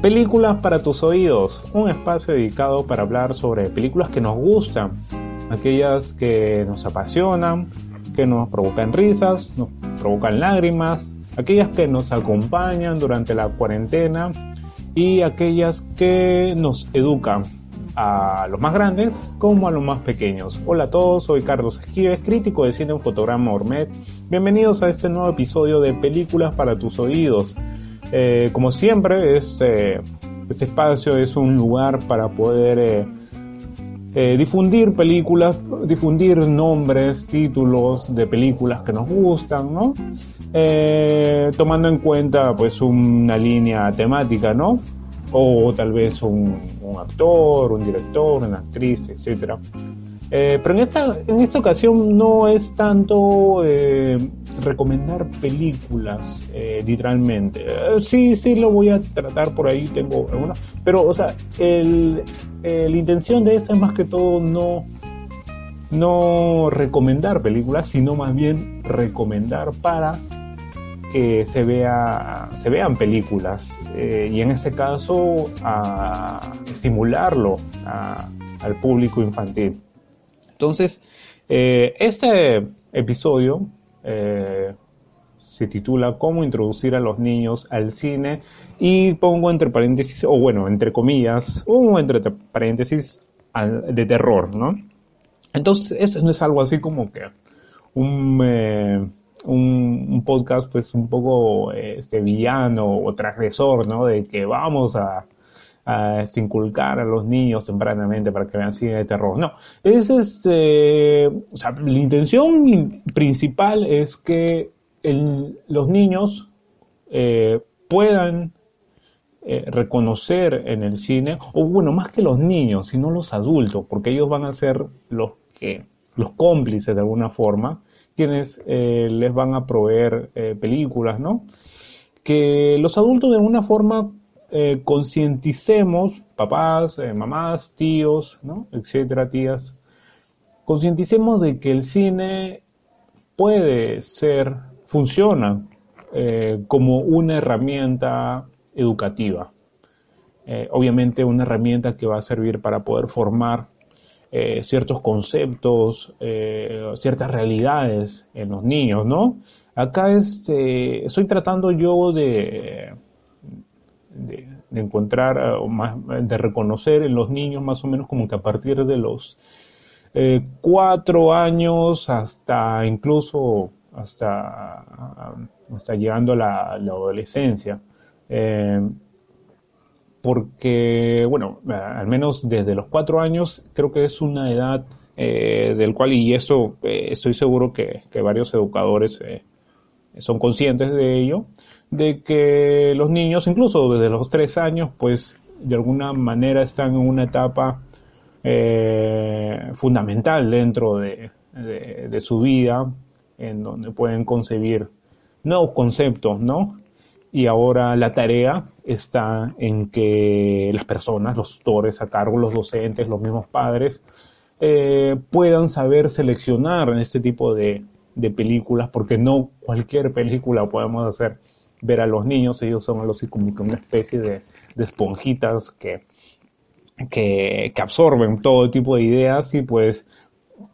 Películas para tus oídos, un espacio dedicado para hablar sobre películas que nos gustan, aquellas que nos apasionan, que nos provocan risas, nos provocan lágrimas, aquellas que nos acompañan durante la cuarentena y aquellas que nos educan a los más grandes como a los más pequeños. Hola a todos, soy Carlos Esquives, crítico de cine en fotograma Ormet. Bienvenidos a este nuevo episodio de Películas para tus oídos. Eh, como siempre, este, este, espacio es un lugar para poder eh, eh, difundir películas, difundir nombres, títulos de películas que nos gustan, ¿no? Eh, tomando en cuenta pues una línea temática, ¿no? O tal vez un, actor, un director, una actriz, etcétera. Eh, pero en esta, en esta ocasión no es tanto eh, recomendar películas, literalmente. sí, sí lo voy a tratar por ahí, tengo algunas. Pero, o sea, el, la intención de esta es más que todo no, no recomendar películas, sino más bien recomendar para que se, vea, se vean películas eh, y en este caso estimularlo al público infantil. Entonces, eh, este episodio eh, se titula Cómo introducir a los niños al cine y pongo entre paréntesis, o bueno, entre comillas, o entre paréntesis de terror, ¿no? Entonces, esto no es algo así como que un un, podcast pues un poco este villano o transgresor, ¿no? De que vamos a, este, inculcar a los niños tempranamente para que vean cine de terror. No, es este, o sea, la intención principal es que los niños eh, puedan eh, reconocer en el cine, o bueno, más que los niños, sino los adultos, porque ellos van a ser los que, los cómplices de alguna forma, quienes eh, les van a proveer películas, ¿no? Que los adultos de alguna forma eh, concienticemos, papás, mamás, tíos, ¿no? Etcétera, tías, concienticemos de que el cine puede ser, funciona como una herramienta educativa. obviamente una herramienta que va a servir para poder formar eh, ciertos conceptos, eh, ciertas realidades en los niños, ¿no? Acá este, estoy tratando yo de, de, encontrar, eh, de reconocer en los niños más o menos como que a partir de los cuatro años hasta incluso hasta, hasta llegando a la, adolescencia. Porque, bueno, al menos desde los cuatro años creo que es una edad eh, del cual, y eso eh, estoy seguro que, varios educadores eh, son conscientes de ello, de que los niños, incluso desde los tres años, pues de alguna manera están en una etapa fundamental dentro de, de su vida, en donde pueden concebir nuevos conceptos, ¿no? y ahora la tarea está en que las personas, los tutores a cargo, los docentes, los mismos padres, eh, puedan saber seleccionar este tipo de, películas, porque no cualquier película podemos hacer ver a los niños, ellos son algo así como una especie de, esponjitas que, que, que, absorben todo tipo de ideas y pues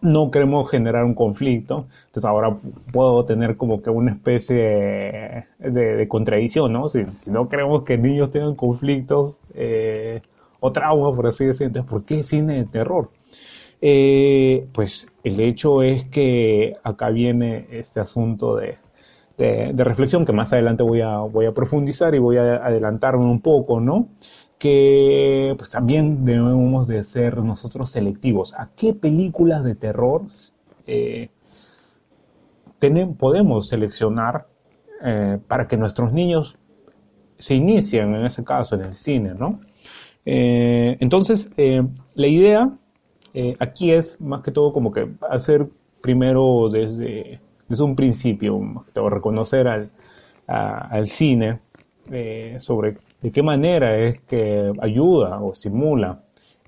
no queremos generar un conflicto, entonces ahora puedo tener como que una especie de, contradicción, ¿no? Si, no queremos que niños tengan conflictos eh, o traumas, por así decirlo, entonces ¿por qué cine de terror? Eh, pues el hecho es que acá viene este asunto de, de, reflexión que más adelante voy a, voy a profundizar y voy a adelantarme un poco, ¿no? Que pues también debemos de ser nosotros selectivos. ¿A qué películas de terror eh, podemos seleccionar eh, para que nuestros niños se inicien en ese caso en el cine, ¿no? Eh, entonces, la idea aquí es más que todo como que hacer primero desde desde un principio, reconocer al, al cine eh, sobre de qué manera es que ayuda o simula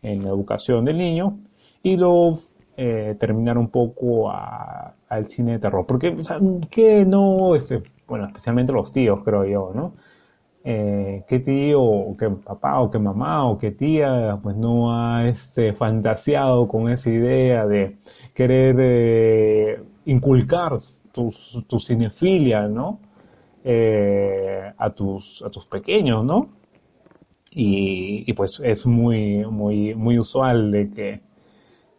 en la educación del niño y luego eh, terminar un poco al cine de terror. Porque, o que no, este, bueno, especialmente los tíos, creo yo, ¿no? Eh, qué tío, o qué papá, o qué mamá, o qué tía, pues no ha este, fantaseado con esa idea de querer eh, inculcar tu, cinefilia, ¿no? Eh, a, tus, a tus pequeños, ¿no? Y, pues es muy, muy, muy usual de que,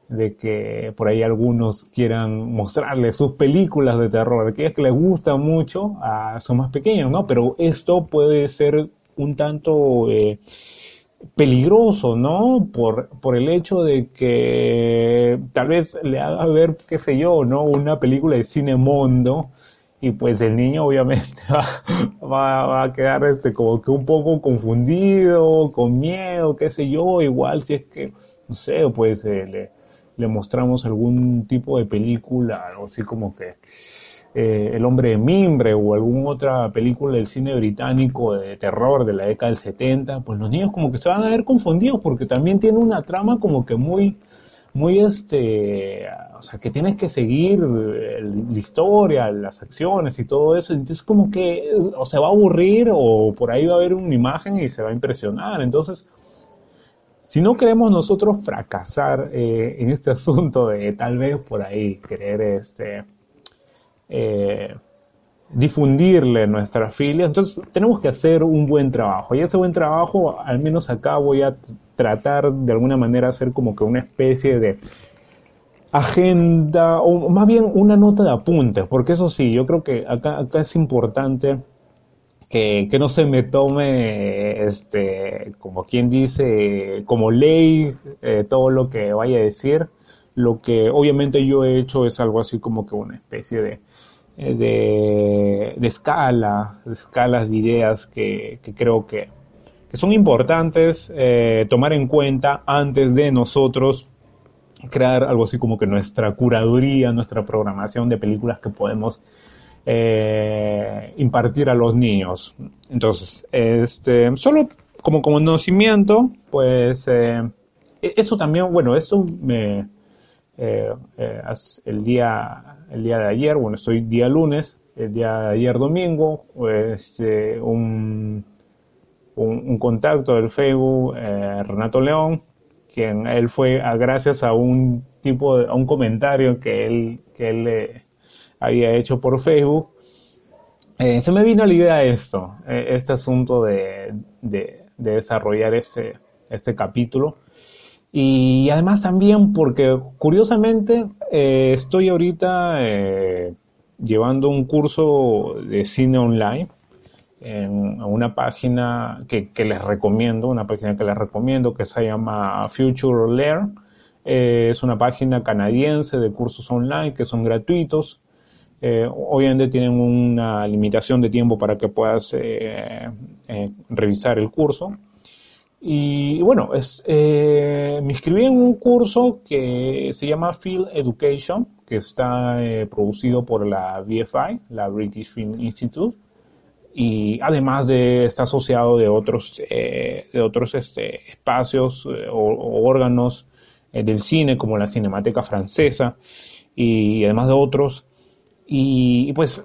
de que por ahí algunos quieran mostrarles sus películas de terror, aquellas que les gustan mucho a sus más pequeños, ¿no? Pero esto puede ser un tanto eh, peligroso, ¿no? Por, por el hecho de que tal vez le haga ver, qué sé yo, ¿no? Una película de cine mundo y pues el niño obviamente va, va, a quedar este como que un poco confundido, con miedo, qué sé yo, igual si es que, no sé, pues eh, le, le mostramos algún tipo de película, algo así como que eh, El hombre de mimbre o alguna otra película del cine británico de terror de la década del 70, pues los niños como que se van a ver confundidos porque también tiene una trama como que muy, muy este, o sea, que tienes que seguir la historia, las acciones y todo eso, entonces como que o se va a aburrir o por ahí va a haber una imagen y se va a impresionar, entonces... Si no queremos nosotros fracasar eh, en este asunto de tal vez por ahí querer este, eh, difundirle nuestra filia. Entonces tenemos que hacer un buen trabajo. Y ese buen trabajo, al menos acá voy a tratar de alguna manera hacer como que una especie de agenda, o más bien una nota de apuntes, porque eso sí, yo creo que acá, acá es importante que, no se me tome, este, como quien dice, como ley eh, todo lo que vaya a decir. Lo que obviamente yo he hecho es algo así como que una especie de, de, escala, de escalas de ideas que, creo que, son importantes eh, tomar en cuenta antes de nosotros crear algo así como que nuestra curaduría, nuestra programación de películas que podemos eh, impartir a los niños. Entonces, este, solo como conocimiento, pues eh, e-, eso también, bueno, eso me, eh, eh, el, día, el día de ayer, bueno, estoy día lunes, el día de ayer domingo, pues, eh, un, un, contacto del Facebook, Renato León, quien él fue gracias a un tipo de, a un comentario que él, que él había hecho por Facebook, se me vino la idea esto, este asunto de, de, de desarrollar este, este capítulo y además también porque curiosamente eh, estoy ahorita eh, llevando un curso de cine online en una página que, les recomiendo, una página que les recomiendo que se llama Future Learn. Eh, es una página canadiense de cursos online que son gratuitos. obviamente tienen una limitación de tiempo para que puedas revisar el curso y bueno, es, eh, me inscribí en un curso que se llama Field Education, que está eh, producido por la BFI, la British Film Institute, y además de está asociado de otros, eh, de otros este, espacios o, órganos del cine, como la Cinemateca Francesa, y además de otros. Y pues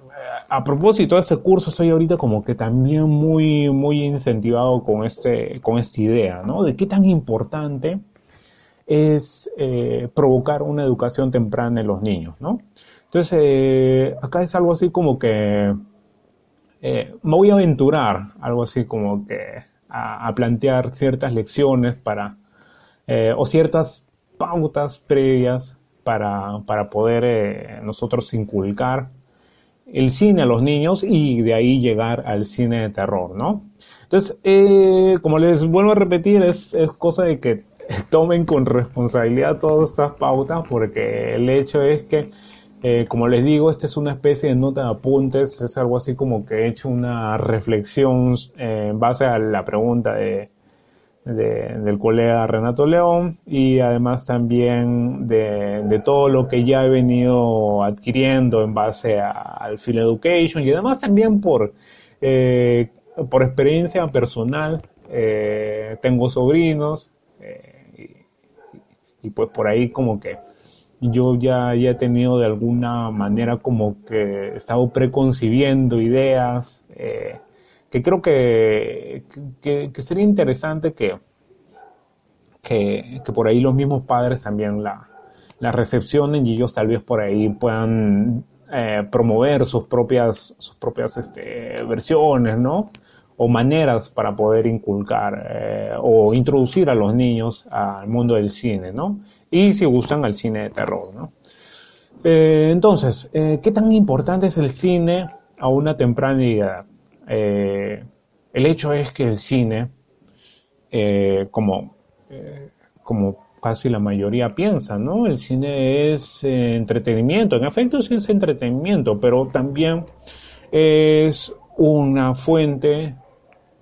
a propósito de este curso, estoy ahorita como que también muy, muy incentivado con, este, con esta idea, ¿no? De qué tan importante es eh, provocar una educación temprana en los niños, ¿no? Entonces, eh, acá es algo así como que eh, me voy a aventurar, algo así como que a, plantear ciertas lecciones para, o ciertas pautas previas para, para poder nosotros inculcar el cine a los niños y de ahí llegar al cine de terror, ¿no? Entonces, eh, como les vuelvo a repetir, es, es cosa de que tomen con responsabilidad todas estas pautas porque el hecho es que eh, como les digo, esta es una especie de nota de apuntes, es algo así como que he hecho una reflexión eh, en base a la pregunta de, del colega Renato León y además también de, todo lo que ya he venido adquiriendo en base al Field Education y además también por, eh, por experiencia personal. tengo sobrinos y pues por ahí como que yo ya, ya he tenido de alguna manera como que he estado preconcibiendo ideas, eh, que creo que, que, sería interesante que, que, por ahí los mismos padres también la, la recepcionen y ellos tal vez por ahí puedan eh, promover sus propias, sus propias este, versiones, ¿no? O maneras para poder inculcar eh, o introducir a los niños al mundo del cine, ¿no? y si gustan al cine de terror. ¿no? Eh, entonces, ¿qué tan importante es el cine a una temprana edad? Eh, el hecho es que el cine, como, como casi la mayoría piensa, ¿no? El cine es entretenimiento, en efecto sí es entretenimiento, pero también es una fuente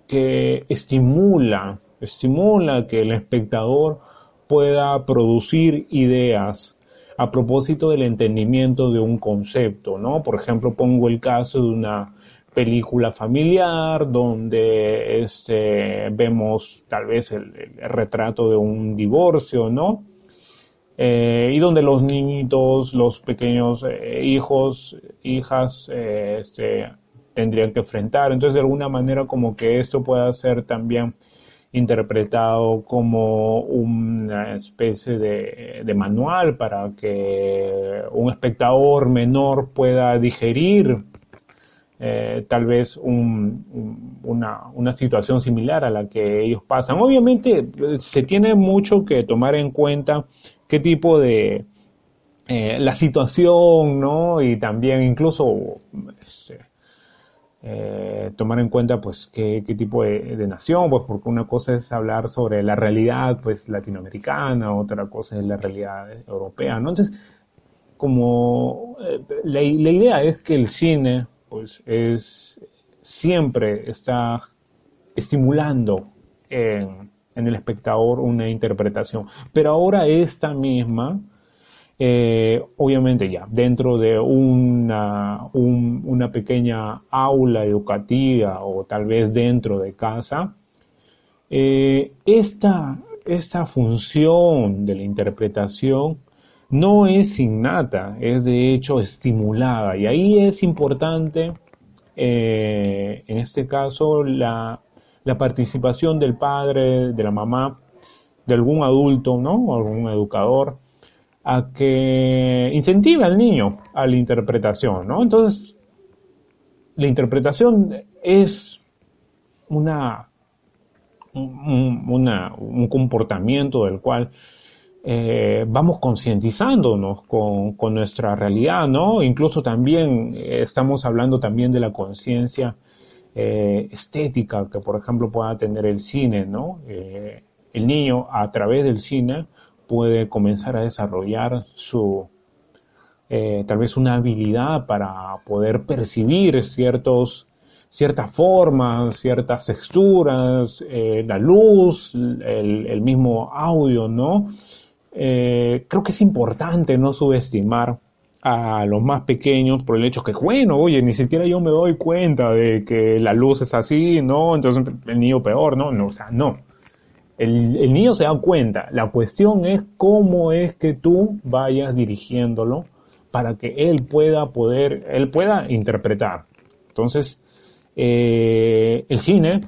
que estimula, estimula que el espectador pueda producir ideas a propósito del entendimiento de un concepto, ¿no? Por ejemplo, pongo el caso de una película familiar donde este, vemos tal vez el, retrato de un divorcio, ¿no? Eh, y donde los niñitos, los pequeños eh, hijos, hijas, eh, este, tendrían que enfrentar. Entonces, de alguna manera, como que esto pueda ser también interpretado como una especie de, manual para que un espectador menor pueda digerir eh, tal vez una, situación similar a la que ellos pasan. Obviamente se tiene mucho que tomar en cuenta qué tipo de eh, la situación, ¿no? Y también incluso este, eh, tomar en cuenta pues qué, tipo de, nación, pues porque una cosa es hablar sobre la realidad pues latinoamericana, otra cosa es la realidad europea. Entonces, como eh, la, idea es que el cine pues es siempre está estimulando en, el espectador una interpretación, pero ahora esta misma eh, obviamente ya, dentro de una, una pequeña aula educativa o tal vez dentro de casa, eh, esta, esta función de la interpretación no es innata, es de hecho estimulada. Y ahí es importante, eh, en este caso, la, la, participación del padre, de la mamá, de algún adulto, ¿no? Algún educador, a que incentive al niño a la interpretación, ¿no? Entonces, la interpretación es una, un comportamiento del cual eh, vamos concientizándonos con, con, nuestra realidad, ¿no? Incluso también eh, estamos hablando también de la conciencia eh, estética que, por ejemplo, pueda tener el cine, ¿no? el niño a través del cine puede comenzar a desarrollar su, tal vez una habilidad para poder percibir ciertos, ciertas formas, ciertas texturas, la luz, el, mismo audio, ¿no? Eh, creo que es importante no subestimar a los más pequeños por el hecho que, bueno, oye, ni siquiera yo me doy cuenta de que la luz es así, ¿no? Entonces el niño peor, ¿no? no o sea, no. El, niño se da cuenta. La cuestión es cómo es que tú vayas dirigiéndolo para que él pueda poder, él pueda interpretar. Entonces, eh, el cine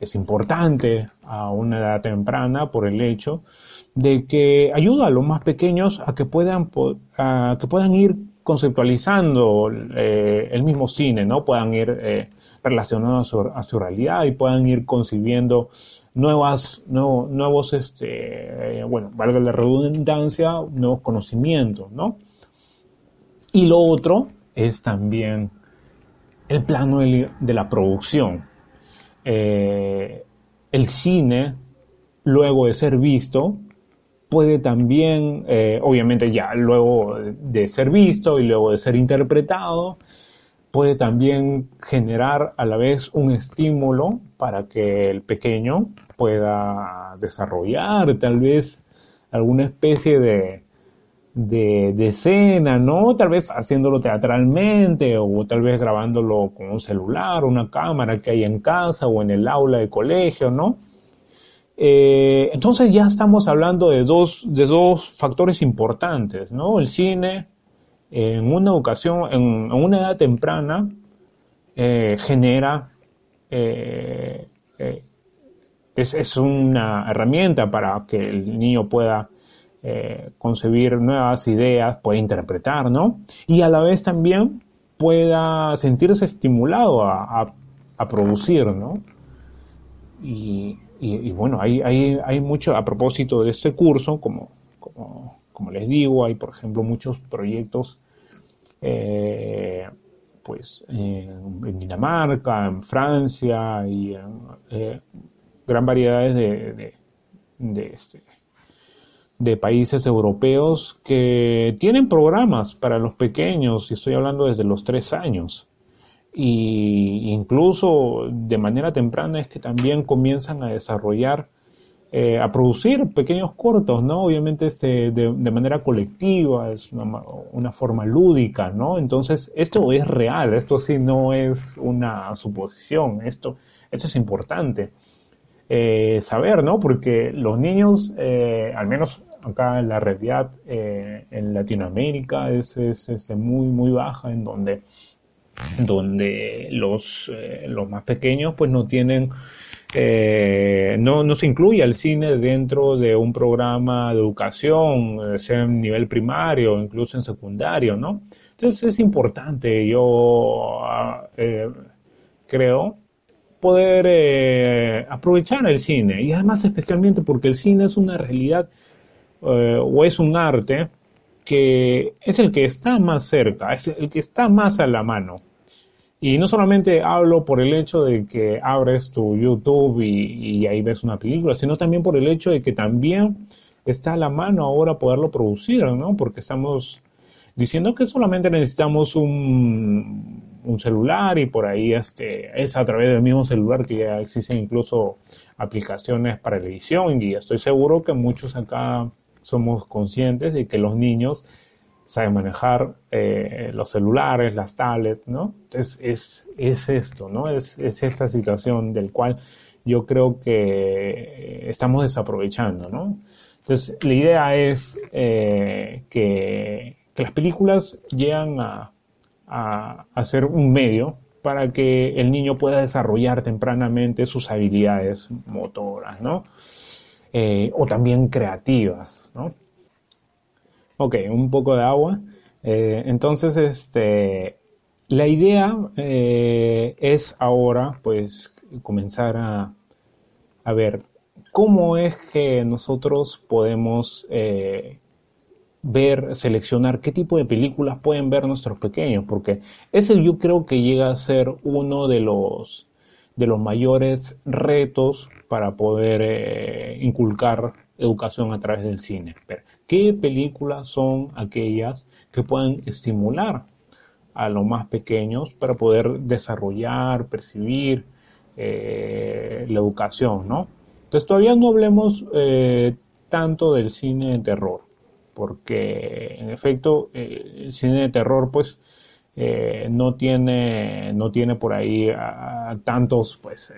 es importante a una edad temprana por el hecho de que ayuda a los más pequeños a que puedan, a que puedan ir conceptualizando eh, el mismo cine, ¿no? Puedan ir eh, relacionados a su, realidad y puedan ir concibiendo nuevas, nuevos, este, bueno, valga la redundancia, nuevos conocimientos, ¿no? Y lo otro es también el plano de la producción. Eh, el cine, luego de ser visto, puede también, eh, obviamente ya luego de ser visto y luego de ser interpretado, puede también generar a la vez un estímulo para que el pequeño pueda desarrollar tal vez alguna especie de, de, escena, ¿no? Tal vez haciéndolo teatralmente o tal vez grabándolo con un celular, una cámara que hay en casa o en el aula de colegio, ¿no? Eh, entonces ya estamos hablando de dos, de dos factores importantes, ¿no? El cine en una educación, en, una edad temprana, eh, genera, eh, eh, es, una herramienta para que el niño pueda concebir nuevas ideas, pueda interpretar, ¿no? Y a la vez también pueda sentirse estimulado a, producir, ¿no? Y, bueno, hay, hay, hay mucho, a propósito de este curso, como, como como les digo, hay por ejemplo muchos proyectos eh, pues en, Dinamarca, en Francia y eh, gran variedades de, de, este, de, países europeos que tienen programas para los pequeños, y estoy hablando desde los tres años. Y incluso de manera temprana es que también comienzan a desarrollar eh, a producir pequeños cortos, ¿no? Obviamente este, de, manera colectiva, es una, forma lúdica, ¿no? Entonces, esto es real, esto sí no es una suposición, esto, esto es importante eh, saber, ¿no? Porque los niños, eh, al menos acá en la realidad en Latinoamérica, es, es, es, muy, muy baja, en donde, donde los, los más pequeños pues no tienen eh, no, no se incluye el cine dentro de un programa de educación, eh, sea en nivel primario, incluso en secundario, ¿no? Entonces es importante, yo ah, eh, creo, poder aprovechar el cine, y además especialmente porque el cine es una realidad o es un arte que es el que está más cerca, es el que está más a la mano. Y no solamente hablo por el hecho de que abres tu YouTube y, ahí ves una película, sino también por el hecho de que también está a la mano ahora poderlo producir, ¿no? Porque estamos diciendo que solamente necesitamos un, un celular y por ahí este, es a través del mismo celular que ya existen incluso aplicaciones para edición y estoy seguro que muchos acá somos conscientes de que los niños sabe manejar eh, los celulares, las tablets, ¿no? Entonces es, es esto, ¿no? Es, es, esta situación del cual yo creo que estamos desaprovechando, ¿no? Entonces la idea es eh, que, que, las películas llegan a, a, a, ser un medio para que el niño pueda desarrollar tempranamente sus habilidades motoras, ¿no? Eh, o también creativas, ¿no? Ok, un poco de agua. Eh, entonces, este, la idea eh, es ahora, pues, comenzar a, a, ver cómo es que nosotros podemos eh, ver, seleccionar qué tipo de películas pueden ver nuestros pequeños, porque ese yo creo que llega a ser uno de los de los mayores retos para poder inculcar educación a través del cine qué películas son aquellas que pueden estimular a los más pequeños para poder desarrollar, percibir eh, la educación, ¿no? Entonces todavía no hablemos eh, tanto del cine de terror, porque en efecto eh, el cine de terror pues no tiene no tiene por ahí tantos pues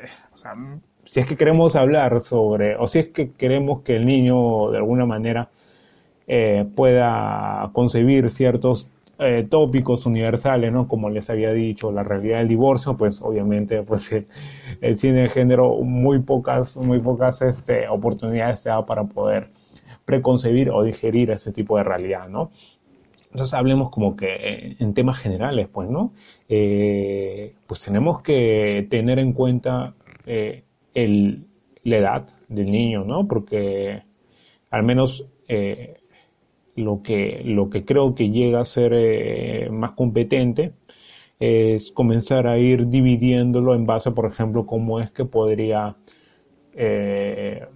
si es que queremos hablar sobre o si es que queremos que el niño de alguna manera eh, pueda concebir ciertos eh, tópicos universales, ¿no? Como les había dicho, la realidad del divorcio, pues obviamente, pues el, cine de género muy pocas, muy pocas este, oportunidades te da para poder preconcebir o digerir ese tipo de realidad, ¿no? Entonces hablemos como que eh, en temas generales, pues, ¿no? pues tenemos que tener en cuenta el, la edad del niño, ¿no? Porque al menos lo que, lo que creo que llega a ser eh, más competente es comenzar a ir dividiéndolo en base, por ejemplo, cómo es que podría eh,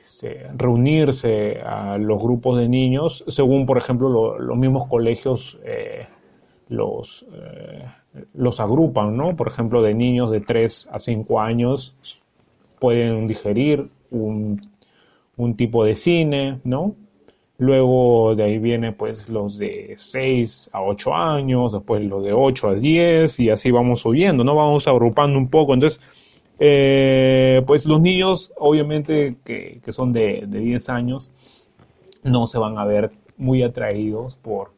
este, reunirse a los grupos de niños, según, por ejemplo, los mismos colegios eh, los, los agrupan, ¿no? Por ejemplo, de niños de 3 a 5 años pueden digerir un, un tipo de cine, ¿no? Luego de ahí viene pues los de 6 a 8 años, después los de 8 a 10 y así vamos subiendo, ¿no? Vamos agrupando un poco. Entonces, eh, pues los niños obviamente que, que son de, de, 10 años no se van a ver muy atraídos por,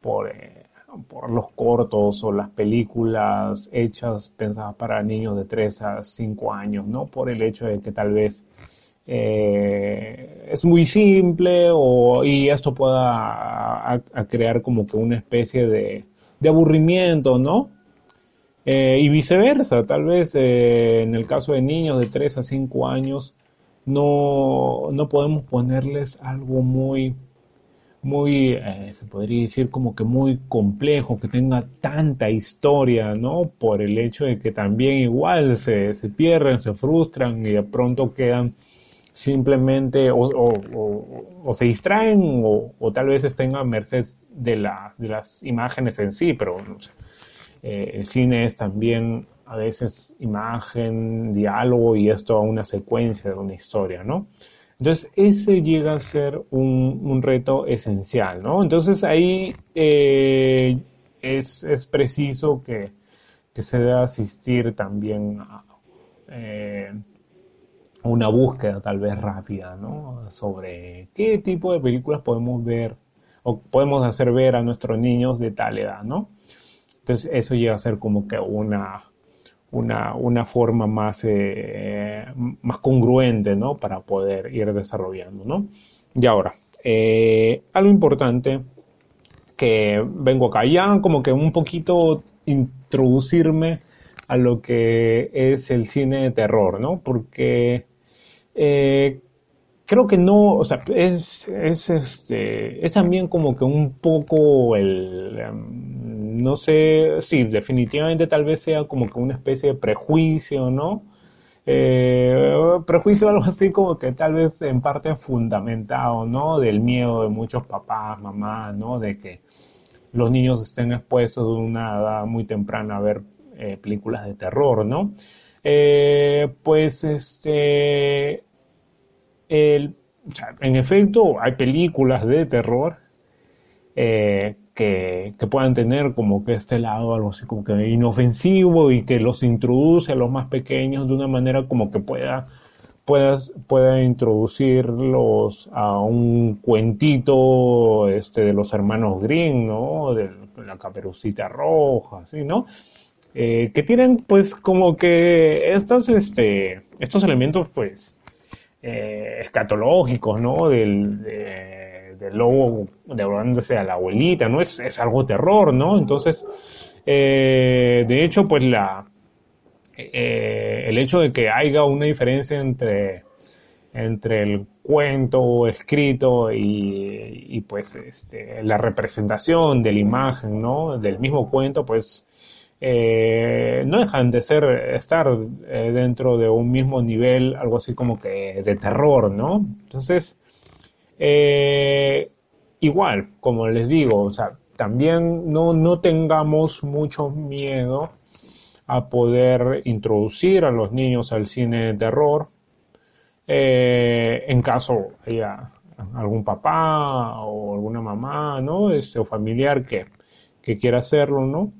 por, eh, por los cortos o las películas hechas pensadas para niños de 3 a 5 años, ¿no? Por el hecho de que tal vez eh, es muy simple o, y esto pueda crear como que una especie de, de aburrimiento, ¿no? Eh, y viceversa, tal vez eh, en el caso de niños de 3 a 5 años no, no podemos ponerles algo muy, muy, se podría decir como que muy complejo, que tenga tanta historia, ¿no? Por el hecho de que también igual se, se pierden, se frustran y de pronto quedan simplemente o, o, o, se distraen o, tal vez estén a merced de, la, de las imágenes en sí, pero eh, el cine es también a veces imagen, diálogo y esto a una secuencia de una historia, ¿no? Entonces, ese llega a ser un, un reto esencial, ¿no? Entonces, ahí eh, es, es, preciso que, que, se deba asistir también a, eh, una búsqueda tal vez rápida, ¿no? Sobre qué tipo de películas podemos ver o podemos hacer ver a nuestros niños de tal edad, ¿no? Entonces eso llega a ser como que una, una, una forma más, eh, más congruente, ¿no? Para poder ir desarrollando, ¿no? Y ahora, eh, algo importante que vengo acá ya como que un poquito introducirme a lo que es el cine de terror, ¿no? Porque eh, creo que no, o sea, es, es, este, es también como que un poco el, em, no sé, sí, definitivamente tal vez sea como que una especie de prejuicio, ¿no? Eh, prejuicio algo así como que tal vez en parte fundamentado, ¿no? Del miedo de muchos papás, mamás, ¿no? De que los niños estén expuestos de una edad muy temprana a ver eh, películas de terror, ¿no? Eh, pues este en efecto, hay películas de terror eh, que, que, puedan tener como que este lado algo así como que inofensivo y que los introduce a los más pequeños de una manera como que pueda puedas pueda introducirlos a un cuentito este de los hermanos Green, ¿no? De la caperucita roja, así, ¿no? Eh, que tienen pues como que estos este estos elementos pues eh, escatológicos, ¿no? Del, del lobo devorándose a la abuelita, ¿no? Es, es algo terror, ¿no? Entonces, eh, de hecho, pues la, eh, el hecho de que haya una diferencia entre, entre el cuento escrito y, y pues este, la representación de la imagen, ¿no? Del mismo cuento, pues eh, no dejan de ser, estar eh, dentro de un mismo nivel, algo así como que de terror, ¿no? Entonces, eh, igual, como les digo, o sea, también no, no tengamos mucho miedo a poder introducir a los niños al cine de terror, en caso haya algún papá o alguna mamá, ¿no? Ese familiar que, que quiera hacerlo, ¿no?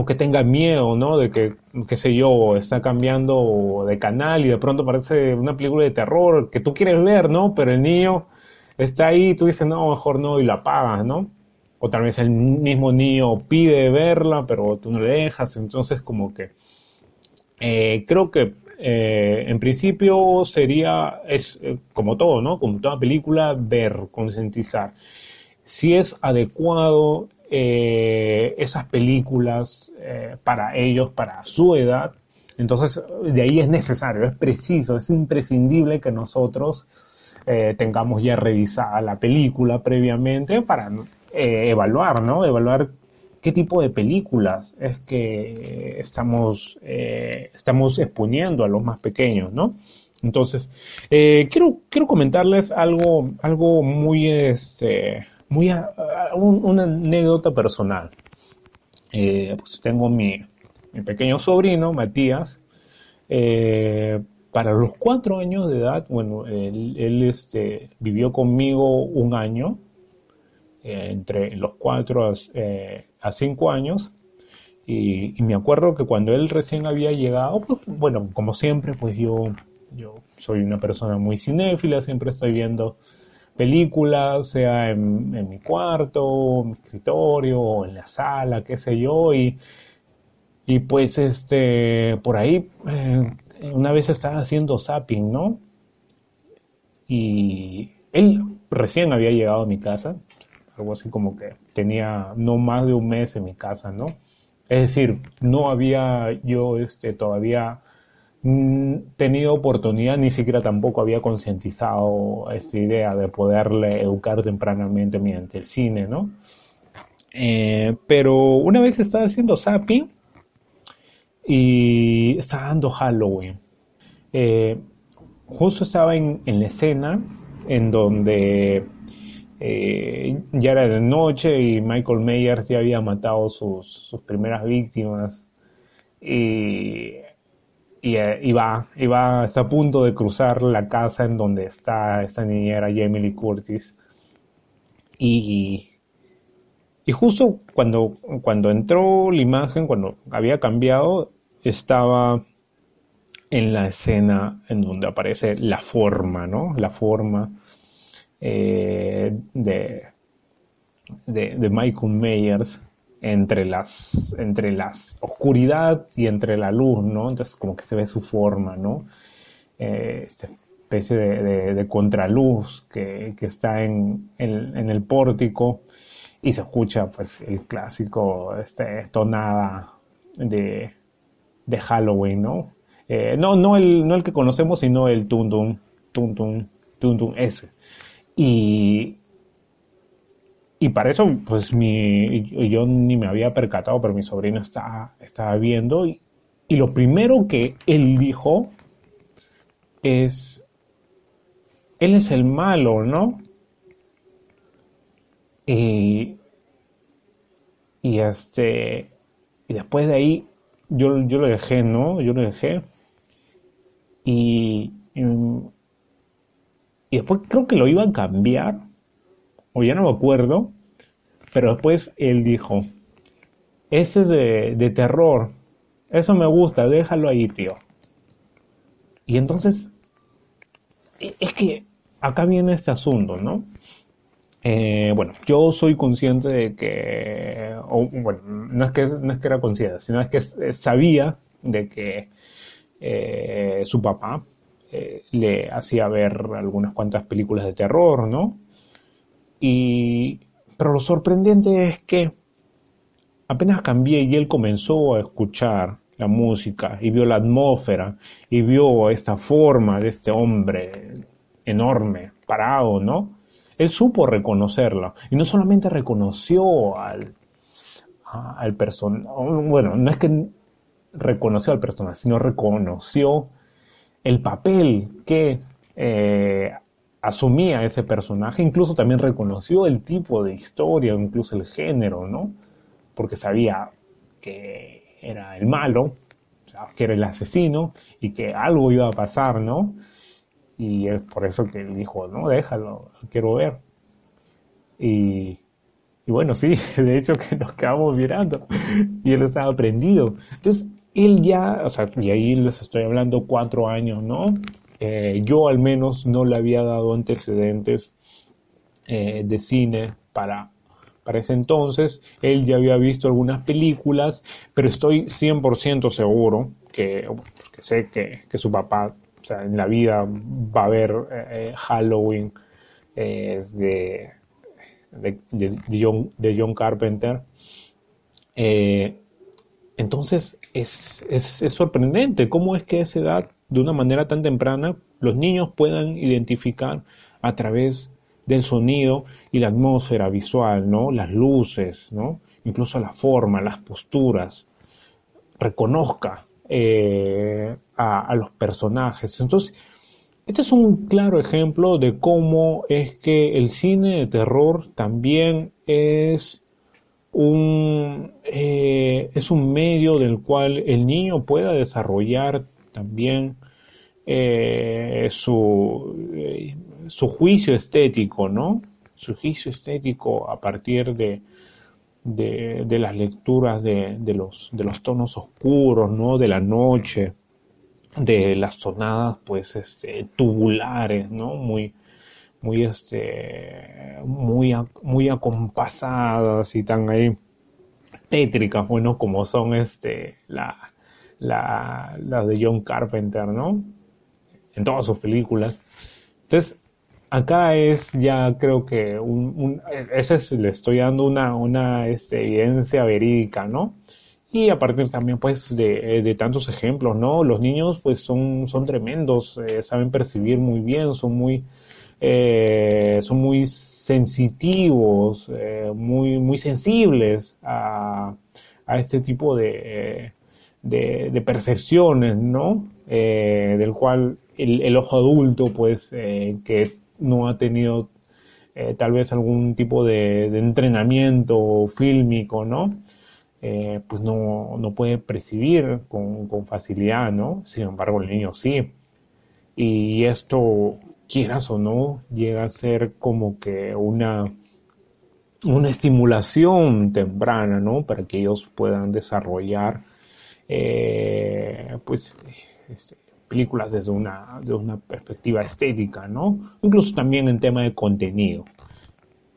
O que tenga miedo, ¿no? De que, qué sé yo, está cambiando de canal y de pronto aparece una película de terror que tú quieres ver, ¿no? Pero el niño está ahí y tú dices, no, mejor no, y la apagas, ¿no? O tal vez el mismo niño pide verla, pero tú no le dejas, entonces como que eh, creo que eh, en principio sería, es eh, como todo, ¿no? Como toda película, ver, concientizar. Si es adecuado eh, esas películas eh, para ellos, para su edad. Entonces, de ahí es necesario, es preciso, es imprescindible que nosotros eh, tengamos ya revisada la película previamente para evaluar, ¿no? Evaluar qué tipo de películas es que estamos, estamos exponiendo a los más pequeños, ¿no? Entonces, quiero, quiero comentarles algo, algo muy, este, muy, una anécdota personal. pues tengo mi, mi pequeño sobrino, Matías, eh, para los cuatro años de edad, bueno, él, este, vivió conmigo un año, eh, entre los cuatro eh, a, cinco años, y, me acuerdo que cuando él recién había llegado, pues, bueno, como siempre, pues yo, yo soy una persona muy cinéfila, siempre estoy viendo películas, sea en, mi cuarto, en mi escritorio, o en la sala, qué sé yo, y y pues este, por ahí, eh, una vez estaba haciendo zapping, ¿no? Y él recién había llegado a mi casa, algo así como que tenía no más de un mes en mi casa, ¿no? Es decir, no había yo este, todavía tenido oportunidad, ni siquiera tampoco había concientizado esta idea de poderle educar tempranamente mediante el cine, ¿no? Eh, pero una vez estaba haciendo zapping y estaba dando Halloween. Eh, justo estaba en, la escena en donde eh, ya era de noche y Michael Myers ya había matado sus, sus primeras víctimas y, y eh, iba, iba a punto de cruzar la casa en donde está esta niñera Jamie Lee Curtis y, y justo cuando, cuando entró la imagen, cuando había cambiado, estaba en la escena en donde aparece la forma, ¿no? La forma eh, de, de, Michael Myers entre las, entre las oscuridad y entre la luz, ¿no? Entonces como que se ve su forma, ¿no? Eh, esta especie de, contraluz que, está en, en, el pórtico y se escucha pues el clásico este, tonada de, de Halloween, ¿no? Eh, no, no, el, no el que conocemos, sino el Tundum, Tundum, Tundum ese. Y, y para eso, pues mi, yo ni me había percatado, pero mi sobrino estaba, estaba viendo y, y lo primero que él dijo es, él es el malo, ¿no? Y, y este, y después de ahí yo, yo lo dejé, ¿no? Yo lo dejé. Y, y, después creo que lo iba a cambiar, o ya no me acuerdo, pero después él dijo, ese es de, de terror, eso me gusta, déjalo ahí, tío. Y entonces, e, es que acá viene este asunto, ¿no? Eh, bueno, yo soy consciente de que, bueno, no es que, no es que era consciente, sino es que eh, sabía de que eh, su papá le hacía ver algunas cuantas películas de terror, ¿no? Y, pero lo sorprendente es que apenas cambié y él comenzó a escuchar la música y vio la atmósfera y vio esta forma de este hombre enorme, parado, ¿no? Él supo reconocerla y no solamente reconoció al, al personaje, bueno, no es que reconoció al personaje, sino reconoció el papel que eh, asumía ese personaje, incluso también reconoció el tipo de historia, incluso el género, ¿no? Porque sabía que era el malo, que era el asesino y que algo iba a pasar, ¿no? Y es por eso que dijo, no, déjalo, quiero ver. Y, bueno, sí, de hecho que nos quedamos mirando y él estaba prendido. Entonces, él ya, o sea, y ahí les estoy hablando cuatro años, ¿no? Eh, yo al menos no le había dado antecedentes eh, de cine para, para ese entonces. Él ya había visto algunas películas, pero estoy 100% seguro que, que sé que, que su papá o sea, en la vida va a ver eh, Halloween eh, de, de, John, de, John, Carpenter. entonces es, es, es, sorprendente cómo es que a esa edad, de una manera tan temprana, los niños puedan identificar a través del sonido y la atmósfera visual, ¿no? Las luces, ¿no? Incluso la forma, las posturas. Reconozca eh, a, los personajes. Entonces, este es un claro ejemplo de cómo es que el cine de terror también es un, eh, es un medio del cual el niño pueda desarrollar también eh, su, eh, su juicio estético, ¿no? Su juicio estético a partir de, de, las lecturas de, de, los, de los tonos oscuros, ¿no? De la noche, de las sonadas, pues, este, tubulares, ¿no? Muy, muy, este, muy, muy acompasadas y tan ahí tétricas, bueno, como son, este, la, la, la de John Carpenter, ¿no? En todas sus películas. Entonces, acá es ya creo que un, ese es, le estoy dando una, una este, evidencia verídica, ¿no? Y a partir también pues de, de, tantos ejemplos, ¿no? Los niños pues son, son tremendos, eh, saben percibir muy bien, son muy, eh, son muy sensitivos, eh, muy, muy sensibles a, a este tipo de, de, percepciones, ¿no? Eh, del cual el, ojo adulto pues que no ha tenido eh, tal vez algún tipo de, entrenamiento fílmico, ¿no? Eh, pues no, no, puede percibir con, con, facilidad, ¿no? Sin embargo, el niño sí. Y esto, quieras o no, llega a ser como que una, una estimulación temprana, ¿no? Para que ellos puedan desarrollar, eh, pues, películas desde una, una perspectiva estética, ¿no? Incluso también en tema de contenido.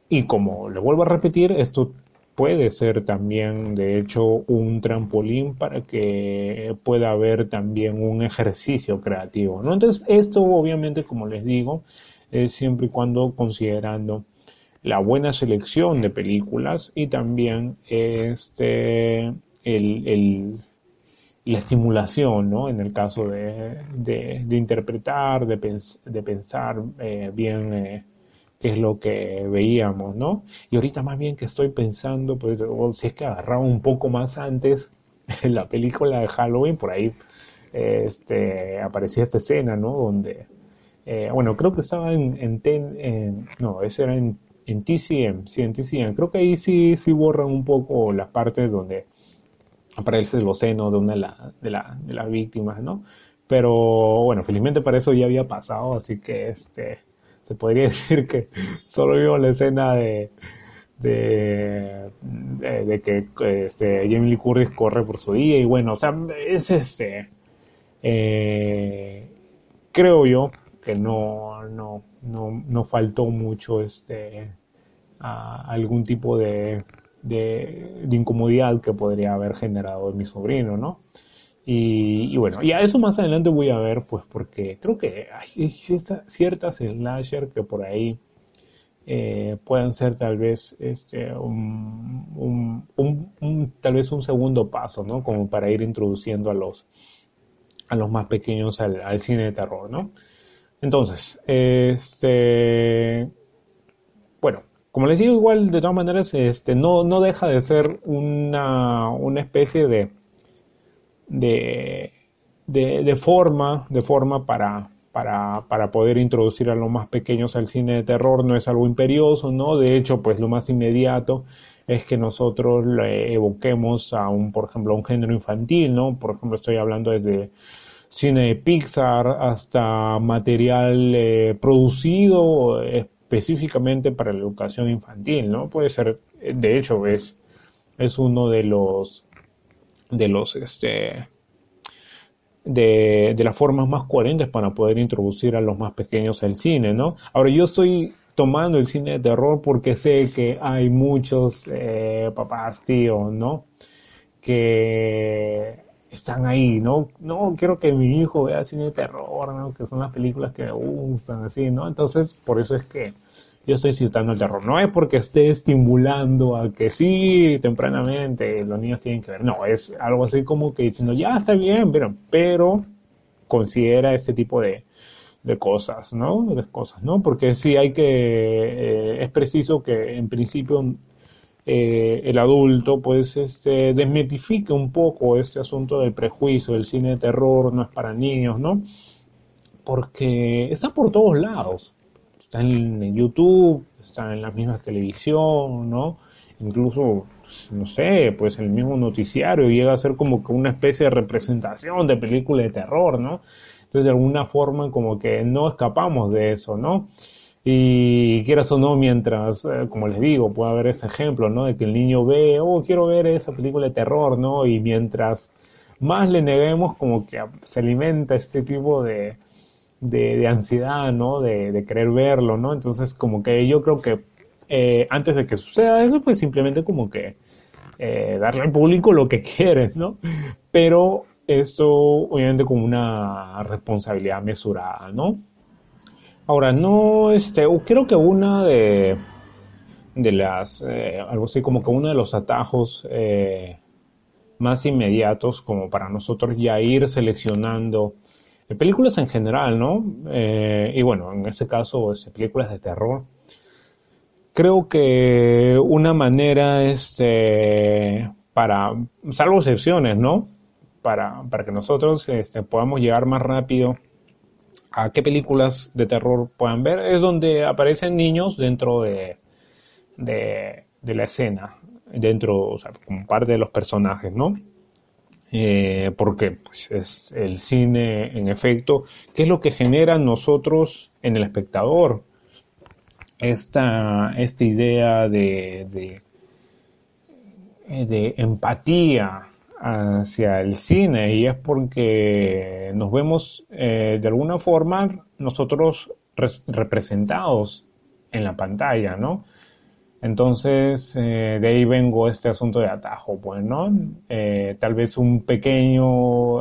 Y como le vuelvo a repetir, esto puede ser también, de hecho, un trampolín para que pueda haber también un ejercicio creativo, ¿no? Entonces, esto obviamente, como les digo, es siempre y cuando considerando la buena selección de películas y también este el, el la estimulación, ¿no? En el caso de, de, interpretar, de, de pensar eh, bien eh, qué es lo que veíamos, ¿no? Y ahorita más bien que estoy pensando, pues si es que agarraba un poco más antes la película de Halloween, por ahí este, aparecía esta escena, ¿no? Donde, eh, bueno, creo que estaba en, en, en no, ese era en, en TCM, sí, en TCM. Creo que ahí sí, sí borran un poco las partes donde aparece los senos de una de, la, de, las víctimas, ¿no? Pero bueno, felizmente para eso ya había pasado, así que este se podría decir que solo vimos la escena de, de, de, que este, Jamie Lee Curtis corre por su día y bueno, o sea, es este, eh, creo yo que no, no, no, no faltó mucho este, a algún tipo de, de, incomodidad que podría haber generado en mi sobrino, ¿no? Y, bueno, y a eso más adelante voy a ver, pues porque creo que hay ciertas slasher que por ahí eh, puedan ser tal vez este un, tal vez un segundo paso, ¿no? Como para ir introduciendo a los a los más pequeños al, al cine de terror, ¿no? Entonces, este bueno, como les digo, igual de todas maneras, este, no, no deja de ser una, una especie de, de, de, forma, de forma para, para, para, poder introducir a los más pequeños al cine de terror. No es algo imperioso, ¿no? De hecho, pues lo más inmediato es que nosotros le evoquemos a un, por ejemplo, a un género infantil, ¿no? Por ejemplo, estoy hablando desde cine de Pixar hasta material eh, producido, específicamente para la educación infantil, ¿no? Puede ser, de hecho, es, es uno de los, de los, este, de, de las formas más coherentes para poder introducir a los más pequeños al cine, ¿no? Ahora, yo estoy tomando el cine de terror porque sé que hay muchos eh, papás, tíos, ¿no? Que están ahí, ¿no? No quiero que mi hijo vea cine de terror, ¿no? Que son las películas que me gustan, así, ¿no? Entonces, por eso es que yo estoy citando el terror. No es porque esté estimulando a que sí, tempranamente, los niños tienen que ver. No, es algo así como que diciendo, ya está bien, pero, pero considera este tipo de, de cosas, ¿no? De cosas, ¿no? Porque sí hay que, eh, es preciso que en principio eh, el adulto pues este, desmitifique un poco este asunto del prejuicio, el cine de terror no es para niños, ¿no? Porque está por todos lados. Está en, YouTube, está en las mismas televisión, ¿no? Incluso, no sé, pues el mismo noticiario llega a ser como que una especie de representación de película de terror, ¿no? Entonces, de alguna forma, como que no escapamos de eso, ¿no? Y quieras o no, mientras, eh, como les digo, puede haber ese ejemplo, ¿no? De que el niño ve, oh, quiero ver esa película de terror, ¿no? Y mientras más le neguemos, como que se alimenta este tipo de, de, ansiedad, ¿no? De, querer verlo, ¿no? Entonces, como que yo creo que eh, antes de que suceda eso, pues simplemente como que eh, darle al público lo que quiere, ¿no? Pero esto obviamente con una responsabilidad mesurada, ¿no? Ahora, no, este, creo que una de, de las, eh, algo así como que uno de los atajos eh, más inmediatos como para nosotros ya ir seleccionando eh, películas en general, ¿no? y bueno, en ese caso, este, películas de terror. Creo que una manera, este, para, salvo excepciones, ¿no? para, para que nosotros este, podamos llegar más rápido a qué películas de terror puedan ver, es donde aparecen niños dentro de, de, la escena, dentro, o sea, como parte de los personajes, ¿no? Eh, porque pues, es el cine, en efecto, ¿qué es lo que genera nosotros en el espectador? Esta, esta idea de, de, de empatía, hacia el cine y es porque nos vemos eh, de alguna forma nosotros representados en la pantalla, ¿no? Entonces, eh, de ahí vengo este asunto de atajo, pues, ¿no? Eh, tal vez un pequeño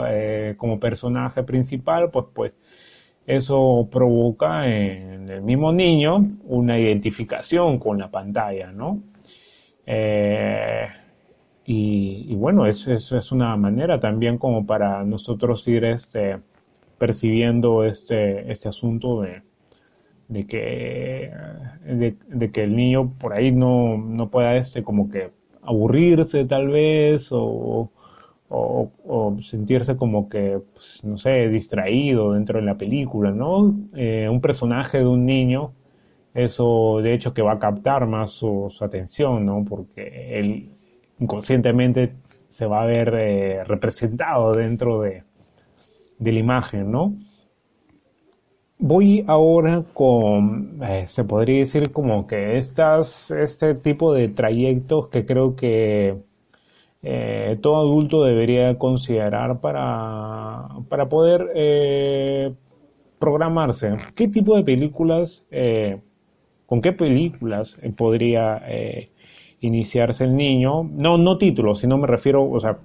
como personaje principal, pues, pues, eso provoca en el mismo niño una identificación con la pantalla, ¿no? Y, bueno, eso, es una manera también como para nosotros ir este, percibiendo este, este asunto de, de que, de, que el niño por ahí no, no pueda este, como que aburrirse tal vez o, o, sentirse como que, pues, no sé, distraído dentro de la película, ¿no? Eh, un personaje de un niño, eso de hecho que va a captar más su, su atención, ¿no? Porque él inconscientemente se va a ver eh, representado dentro de, de, la imagen, ¿no? Voy ahora con, eh, se podría decir como que estas, este tipo de trayectos que creo que eh, todo adulto debería considerar para, para poder programarse. ¿Qué tipo de películas, con qué películas podría iniciarse el niño, no, no títulos, sino me refiero, o sea,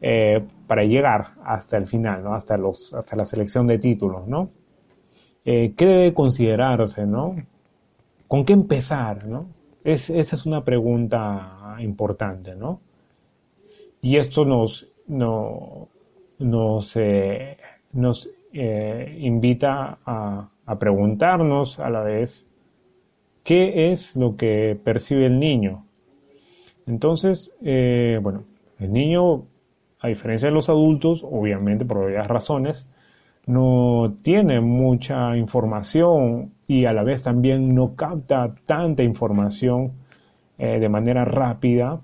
eh, para llegar hasta el final, ¿no? Hasta, los, hasta la selección de títulos, ¿no? Eh, ¿Qué debe considerarse, ¿no? ¿Con qué empezar, ¿no? Es, esa es una pregunta importante, ¿no? Y esto nos, no, nos, eh, nos invita a, a preguntarnos a la vez qué es lo que percibe el niño, entonces, eh, bueno, el niño, a diferencia de los adultos, obviamente por varias razones, no tiene mucha información y a la vez también no capta tanta información eh, de manera rápida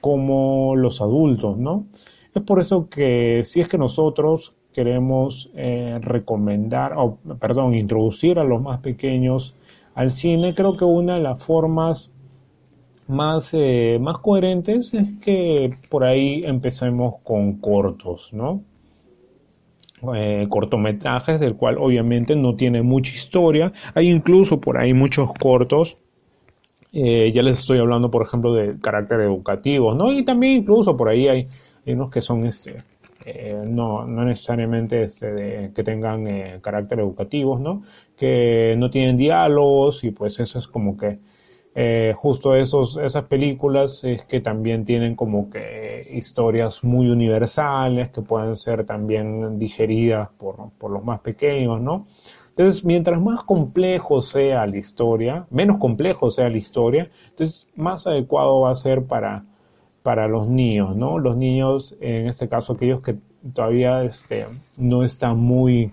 como los adultos, ¿no? Es por eso que si es que nosotros queremos eh, recomendar, o perdón, introducir a los más pequeños al cine, creo que una de las formas más, eh, más coherentes es que por ahí empecemos con cortos, ¿no? Eh, cortometrajes del cual obviamente no tiene mucha historia. Hay incluso por ahí muchos cortos. Eh, ya les estoy hablando, por ejemplo, de carácter educativo, ¿no? Y también incluso por ahí hay, unos que son este, no, no necesariamente este, de, que tengan carácter educativos, ¿no? Que no tienen diálogos y pues eso es como que eh, justo esos, esas películas es que también tienen como que historias muy universales que pueden ser también digeridas por, por los más pequeños, ¿no? Entonces, mientras más complejo sea la historia, menos complejo sea la historia, entonces más adecuado va a ser para, para los niños, ¿no? Los niños, en este caso, aquellos que todavía este, no están muy,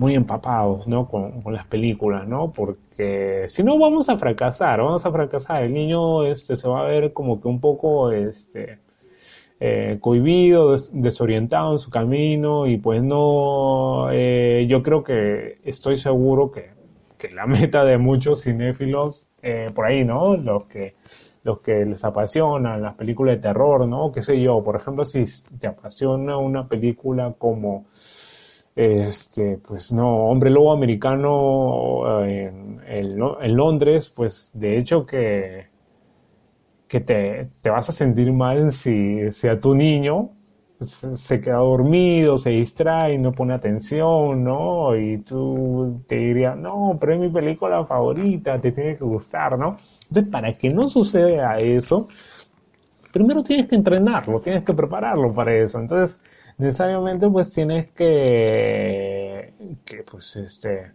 muy empapados, ¿no? Con, las películas, ¿no? Porque si no vamos a fracasar, vamos a fracasar. El niño este, se va a ver como que un poco, este, eh, cohibido, desorientado en su camino y pues no, eh, yo creo que estoy seguro que, la meta de muchos cinéfilos eh, por ahí, ¿no? Los que los que les apasionan las películas de terror, ¿no? Qué sé yo, por ejemplo, si te apasiona una película como este, pues no, Hombre Lobo Americano en, en Londres, pues de hecho que que te, te vas a sentir mal si, si a tu niño se, queda dormido, se distrae, no pone atención, ¿no? Y tú te dirías, no, pero es mi película favorita, te tiene que gustar, ¿no? Entonces, para que no suceda eso, primero tienes que entrenarlo, tienes que prepararlo para eso. Entonces, necesariamente, pues tienes que, que pues, este,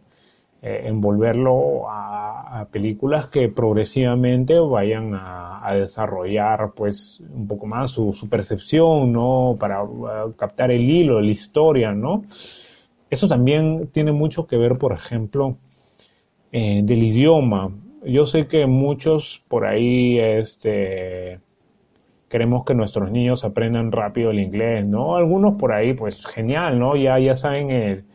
eh, envolverlo a, películas que progresivamente vayan a, desarrollar pues un poco más su, percepción, ¿no? Para uh, captar el hilo, la historia, ¿no? Eso también tiene mucho que ver, por ejemplo, eh, del idioma. Yo sé que muchos por ahí, este, queremos que nuestros niños aprendan rápido el inglés, ¿no? Algunos por ahí, pues genial, ¿no? Ya, ya saben el,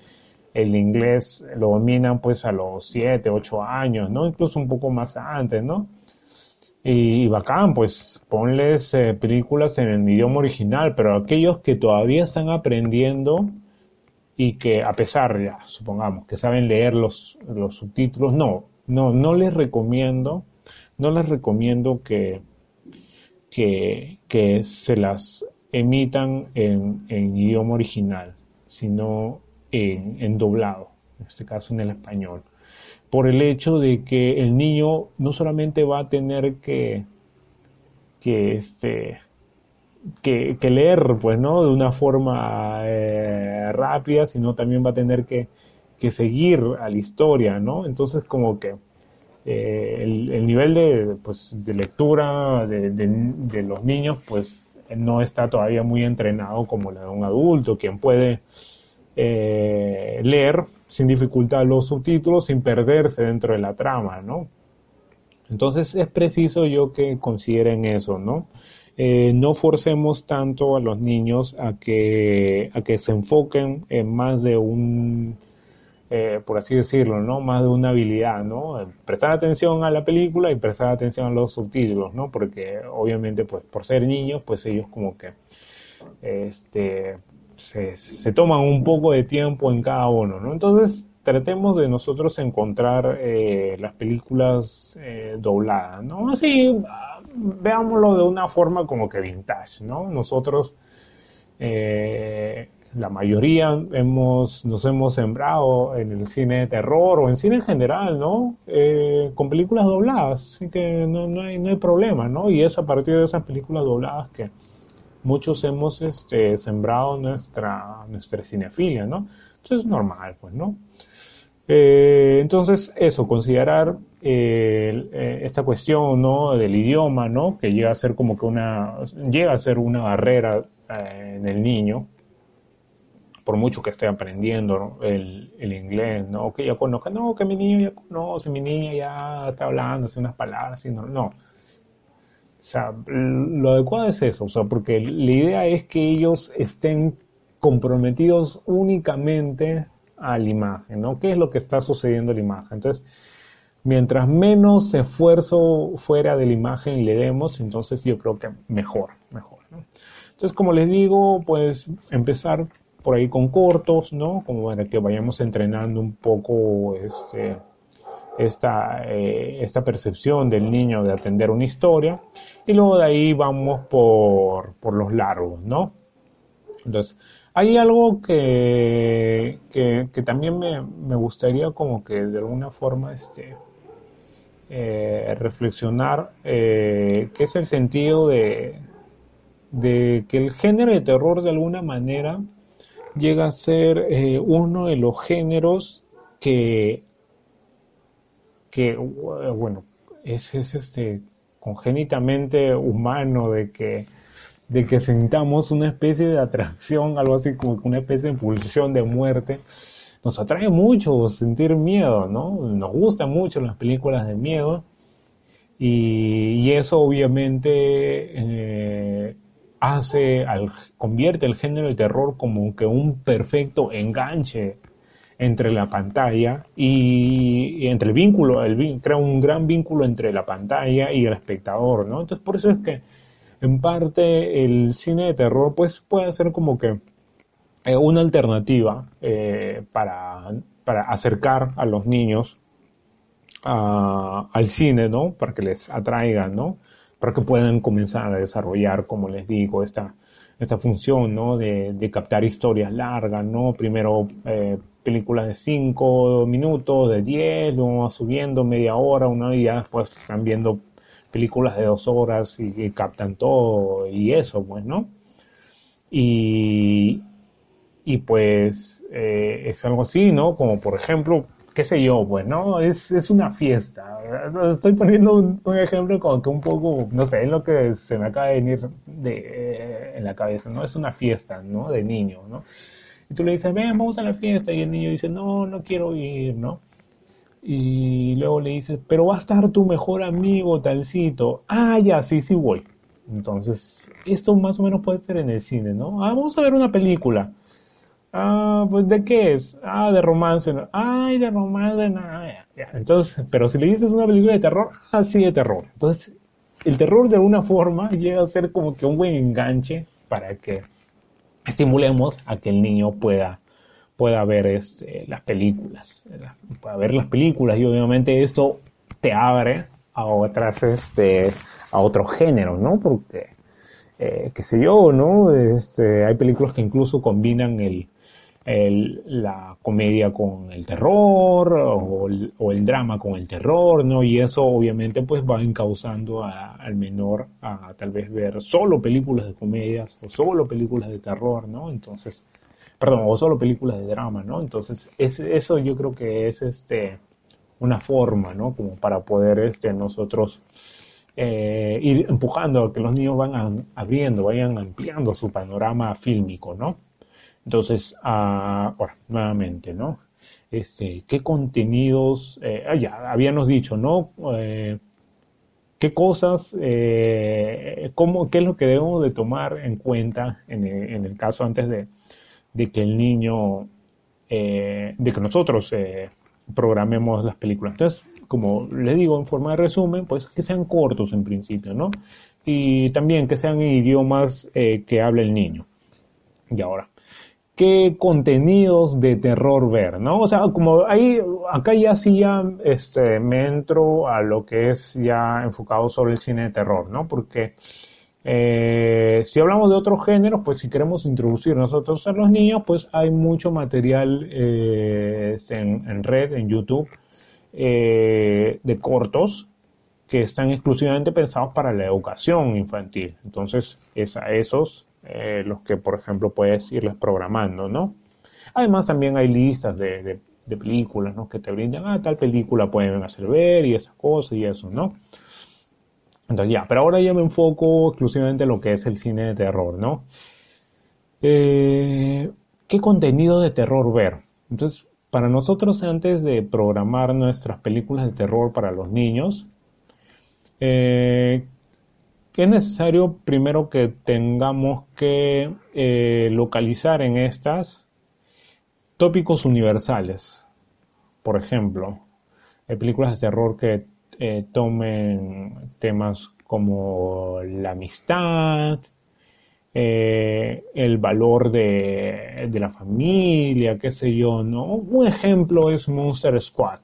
el inglés lo dominan pues a los 7, 8 años, ¿no? Incluso un poco más antes, ¿no? Y, bacán, pues ponles eh, películas en el idioma original, pero aquellos que todavía están aprendiendo y que a pesar, ya, supongamos, que saben leer los, los subtítulos, no, no, no les recomiendo, no les recomiendo que, que, que se las emitan en, en idioma original, sino en, doblado, en este caso en el español, por el hecho de que el niño no solamente va a tener que, que, este, que, leer, pues, ¿no? De una forma eh, rápida, sino también va a tener que, que, seguir a la historia, ¿no? Entonces, como que eh, el, nivel de, pues, de lectura de, de, los niños, pues, no está todavía muy entrenado como la de un adulto, quien puede eh, leer sin dificultad los subtítulos, sin perderse dentro de la trama, ¿no? Entonces es preciso yo que consideren eso, ¿no? Eh, no forcemos tanto a los niños a que, a que se enfoquen en más de un, eh, por así decirlo, ¿no? Más de una habilidad, ¿no? Prestar atención a la película y prestar atención a los subtítulos, ¿no? Porque obviamente, pues, por ser niños, pues ellos como que, este, se, se, toman un poco de tiempo en cada uno, ¿no? Entonces, tratemos de nosotros encontrar eh, las películas eh, dobladas, ¿no? Así, veámoslo de una forma como que vintage, ¿no? Nosotros, eh, la mayoría hemos, nos hemos sembrado en el cine de terror o en cine en general, ¿no? con películas dobladas, así que no, no, hay, no hay problema, ¿no? Y es a partir de esas películas dobladas que muchos hemos este, sembrado nuestra, nuestra cinefilia, ¿no? Entonces es normal, pues, ¿no? Eh, entonces, eso, considerar eh, eh, esta cuestión, ¿no? Del idioma, ¿no? Que llega a ser como que una, llega a ser una barrera en el niño, por mucho que esté aprendiendo el, el, inglés, ¿no? Que ya conozca, no, que mi niño ya conoce, mi niña ya está hablando, hace unas palabras, y no, no o sea, lo adecuado es eso, o sea, porque la idea es que ellos estén comprometidos únicamente a la imagen, ¿no? ¿Qué es lo que está sucediendo en la imagen? Entonces, mientras menos esfuerzo fuera de la imagen le demos, entonces yo creo que mejor, mejor, ¿no? Entonces, como les digo, pues empezar por ahí con cortos, ¿no? Como para que vayamos entrenando un poco este, esta, eh, esta percepción del niño de atender una historia y luego de ahí vamos por, por los largos, ¿no? Entonces, hay algo que, que, también me, me, gustaría como que de alguna forma este, eh, reflexionar, eh, que es el sentido de, de que el género de terror de alguna manera llega a ser uno de los géneros que, que bueno, es, es este congénitamente humano de que de que sintamos una especie de atracción, algo así como una especie de pulsión de muerte. Nos atrae mucho sentir miedo, ¿no? Nos gustan mucho las películas de miedo y, eso obviamente eh, hace, al, convierte el género de terror como que un perfecto enganche entre la pantalla y, entre el vínculo, el, crea un gran vínculo entre la pantalla y el espectador, ¿no? Entonces por eso es que en parte el cine de terror pues puede ser como que eh, una alternativa eh, para, para acercar a los niños al cine, ¿no? Para que les atraigan, ¿no? Para que puedan comenzar a desarrollar, como les digo, esta, esta función, ¿no? De, de captar historias largas, ¿no? Primero eh, películas de 5 minutos, de 10, luego subiendo media hora, una y ya después están viendo películas de dos horas y, captan todo y eso, pues, ¿no? Y, y pues eh, es algo así, ¿no? Como por ejemplo, qué sé yo, pues, ¿no? Es, es una fiesta. Estoy poniendo un, ejemplo como que un poco, no sé, es lo que se me acaba de venir de, eh, en la cabeza, ¿no? Es una fiesta, ¿no? De niño, ¿no? Y tú le dices, ven, vamos a la fiesta, y el niño dice, no, no quiero ir, ¿no? Y luego le dices, pero va a estar tu mejor amigo, talcito. Ah, ya, sí, sí voy. Entonces, esto más o menos puede ser en el cine, ¿no? Ah, vamos a ver una película. Ah, pues ¿de qué es? Ah, de romance. Ay, de romance, nada. Entonces, pero si le dices una película de terror, ah, sí, de terror. Entonces, el terror de alguna forma llega a ser como que un buen enganche para que estimulemos a que el niño pueda pueda ver este, las películas, pueda ver las películas y obviamente esto te abre a otras, este, a otros géneros, ¿no? Porque, eh, qué sé yo, ¿no? Este, hay películas que incluso combinan el, el, la comedia con el terror o el, drama con el terror, ¿no? Y eso obviamente pues va encauzando al menor a tal vez ver solo películas de comedias o solo películas de terror, ¿no? Entonces, perdón, o solo películas de drama, ¿no? Entonces, es, eso yo creo que es este una forma, ¿no? Como para poder este, nosotros eh, ir empujando a que los niños van abriendo, vayan ampliando su panorama fílmico, ¿no? Entonces, ah, ahora, nuevamente, ¿no? Este, ¿Qué contenidos? Eh, ah, ya, habíamos dicho, ¿no? Eh, ¿Qué cosas, eh, cómo, qué es lo que debemos de tomar en cuenta en en el caso antes de, de que el niño, eh, de que nosotros eh, programemos las películas. Entonces, como les digo en forma de resumen, pues que sean cortos en principio, ¿no? Y también que sean idiomas que hable el niño. Y ahora, ¿qué contenidos de terror ver, no? O sea, como ahí, acá ya sí ya, este, me entro a lo que es ya enfocado sobre el cine de terror, ¿no? Porque eh, si hablamos de otros géneros, pues si queremos introducir nosotros a los niños, pues hay mucho material eh, en, red, en YouTube, eh, de cortos que están exclusivamente pensados para la educación infantil. Entonces, es a esos los que, por ejemplo, puedes irles programando, ¿no? Además, también hay listas de, de películas, ¿no? Que te brindan, ah, tal película pueden hacer ver y esas cosas y eso, ¿no? Entonces ya, pero ahora ya me enfoco exclusivamente en lo que es el cine de terror, ¿no? Eh, ¿Qué contenido de terror ver? Entonces, para nosotros antes de programar nuestras películas de terror para los niños, eh, es necesario primero que tengamos que eh, localizar en estas tópicos universales. Por ejemplo, hay películas de terror que eh, tomen temas como la amistad, eh, el valor de, de, la familia, qué sé yo, ¿no? Un ejemplo es Monster Squad,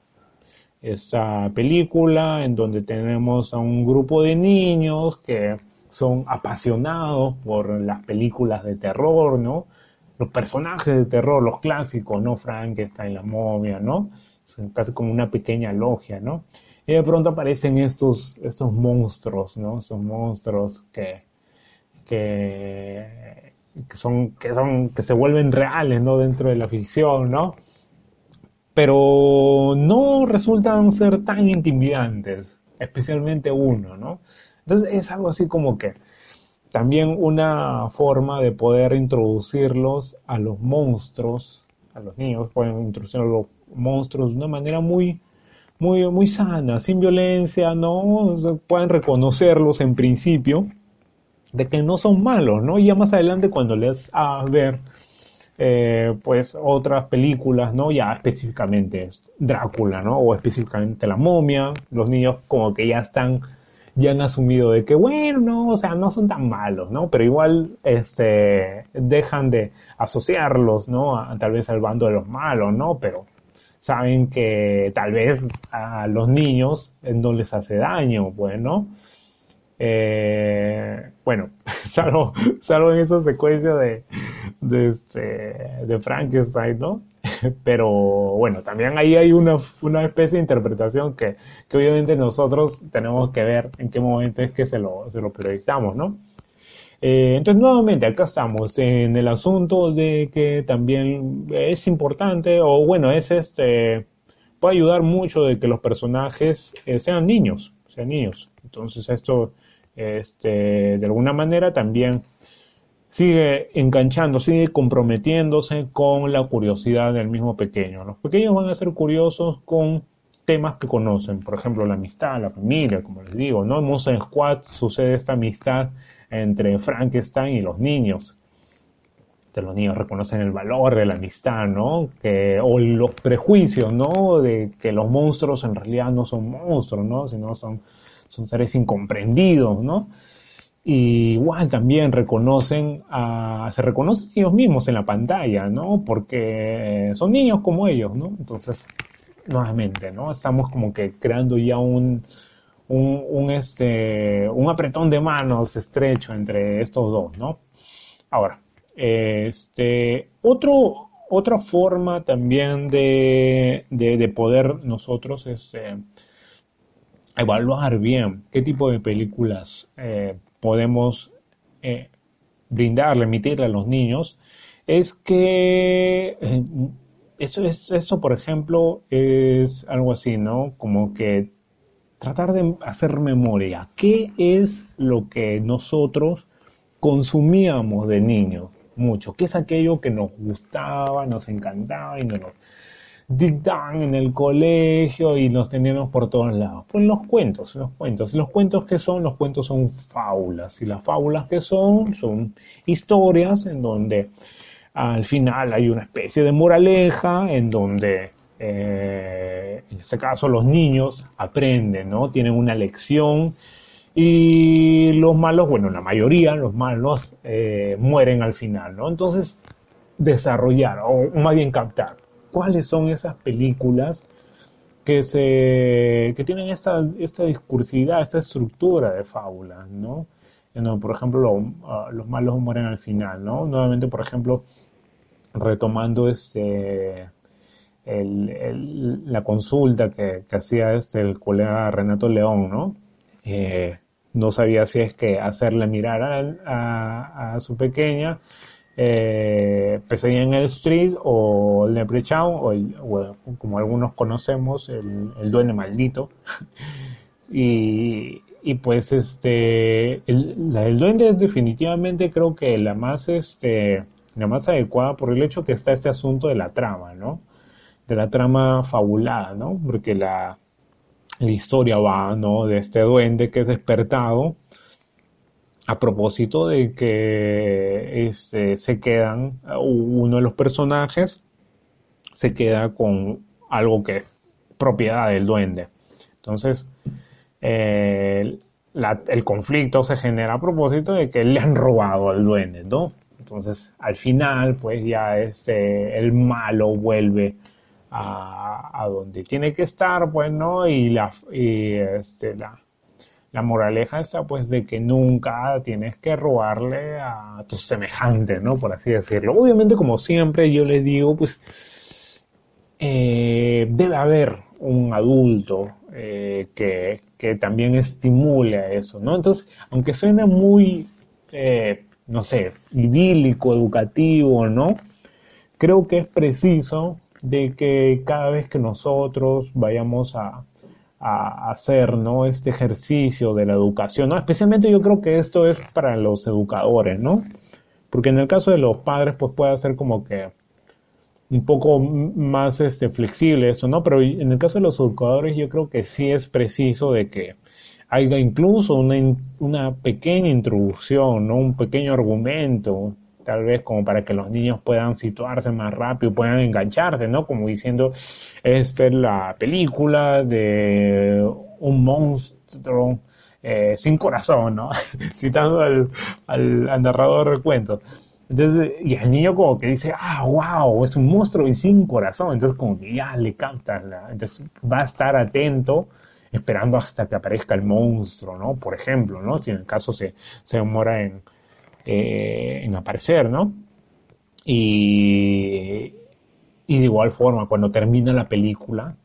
esa película en donde tenemos a un grupo de niños que son apasionados por las películas de terror, ¿no? Los personajes de terror, los clásicos, ¿no? Frankenstein, la momia, ¿no? Son casi como una pequeña logia, ¿no? Y de pronto aparecen estos, estos monstruos, ¿no? Estos monstruos que, que, son, que son, que se vuelven reales, ¿no? Dentro de la ficción, ¿no? Pero no resultan ser tan intimidantes, especialmente uno, ¿no? Entonces es algo así como que también una forma de poder introducirlos a los monstruos, a los niños pueden introducir a los monstruos de una manera muy muy, muy sana, sin violencia, ¿no? Pueden reconocerlos en principio de que no son malos, ¿no? Y ya más adelante cuando les a ver eh, pues otras películas, ¿no? Ya específicamente Drácula, ¿no? O específicamente La momia, los niños como que ya están, ya han asumido de que, bueno, no, o sea, no son tan malos, ¿no? Pero igual, este, dejan de asociarlos, ¿no? A, tal vez al bando de los malos, ¿no? Pero saben que tal vez a los niños no les hace daño, pues, ¿no? Eh, bueno, salvo, salvo en esa secuencia de, de, este, Frankenstein, ¿no? Pero bueno, también ahí hay una, una especie de interpretación que, que, obviamente nosotros tenemos que ver en qué momento es que se lo, se lo proyectamos, ¿no? Eh, entonces, nuevamente, acá estamos en el asunto de que también es importante, o bueno, es este, puede ayudar mucho de que los personajes eh, sean niños, sean niños. Entonces, esto este, de alguna manera también sigue enganchando, sigue comprometiéndose con la curiosidad del mismo pequeño. Los pequeños van a ser curiosos con temas que conocen, por ejemplo, la amistad, la familia, como les digo, ¿no? En Monster Squad sucede esta amistad entre Frankenstein y los niños. Los niños reconocen el valor de la amistad, ¿no? Que, o los prejuicios, ¿no? De que los monstruos en realidad no son monstruos, ¿no? Sino son son seres incomprendidos, ¿no? Y igual también reconocen, a, se reconocen ellos mismos en la pantalla, ¿no? Porque son niños como ellos, ¿no? Entonces, nuevamente, ¿no? Estamos como que creando ya un, un, un, este, un apretón de manos estrecho entre estos dos, ¿no? Ahora, este, otro, otra forma también de, de, de poder nosotros, este, evaluar bien qué tipo de películas eh, podemos eh, brindarle, emitirle a los niños, es que eh, eso, es, eso, por ejemplo, es algo así, ¿no? Como que tratar de hacer memoria. ¿Qué es lo que nosotros consumíamos de niños? Mucho. ¿Qué es aquello que nos gustaba, nos encantaba y no nos dictaban en el colegio y los teníamos por todos lados. Pues los cuentos, los cuentos. Los cuentos que son, los cuentos son fábulas. Y las fábulas que son, son historias en donde al final hay una especie de moraleja en donde eh, en este caso los niños aprenden, ¿no? Tienen una lección y los malos, bueno, la mayoría, los malos eh, mueren al final, ¿no? Entonces, desarrollar, o más bien captar, cuáles son esas películas que se que tienen esta, esta discursividad, esta estructura de fábulas, ¿no? por ejemplo, ah, los malos mueren al final, ¿no? Nuevamente, por ejemplo, retomando este la consulta que, hacía este el colega Renato León, ¿no? Eh, no sabía si es que hacerle mirar a, a su pequeña eh, Pesadilla en el Street o el Leprechaun o, el, como algunos conocemos el, el Duende Maldito. Y, y, pues este el, la del Duende es definitivamente creo que la más este la más adecuada por el hecho que está este asunto de la trama no de la trama fabulada no porque la la historia va no de este duende que es despertado a propósito de que este, se quedan, uno de los personajes se queda con algo que es propiedad del duende. Entonces, el conflicto se genera a propósito de que le han robado al duende, ¿no? Entonces, al final, pues ya este, el malo vuelve a, a donde tiene que estar, pues, ¿no? Y la, y este, la, la moraleja está pues de que nunca tienes que robarle a tus semejantes, ¿no? Por así decirlo. Obviamente, como siempre, yo les digo, pues eh, debe haber un adulto eh, que, que, también estimule eso, ¿no? Entonces, aunque suene muy, eh, no sé, idílico, educativo, ¿no? Creo que es preciso de que cada vez que nosotros vayamos a, a hacer ¿no? este ejercicio de la educación, ¿no? especialmente yo creo que esto es para los educadores, ¿no? porque en el caso de los padres pues puede ser como que un poco más este, flexible eso, ¿no? Pero en el caso de los educadores yo creo que sí es preciso de que haya incluso una, una pequeña introducción, ¿no? Un pequeño argumento, tal vez como para que los niños puedan situarse más rápido, puedan engancharse, ¿no? Como diciendo, esta es la película de un monstruo eh, sin corazón, ¿no? Citando al, al, narrador de cuentos. Entonces, y el niño como que dice, ah, wow, es un monstruo y sin corazón. Entonces como que ya le capta, entonces va a estar atento esperando hasta que aparezca el monstruo, ¿no? Por ejemplo, ¿no? Si en el caso se, se demora en, eh, aparecer, ¿no? Y, y de igual forma, cuando termina la película,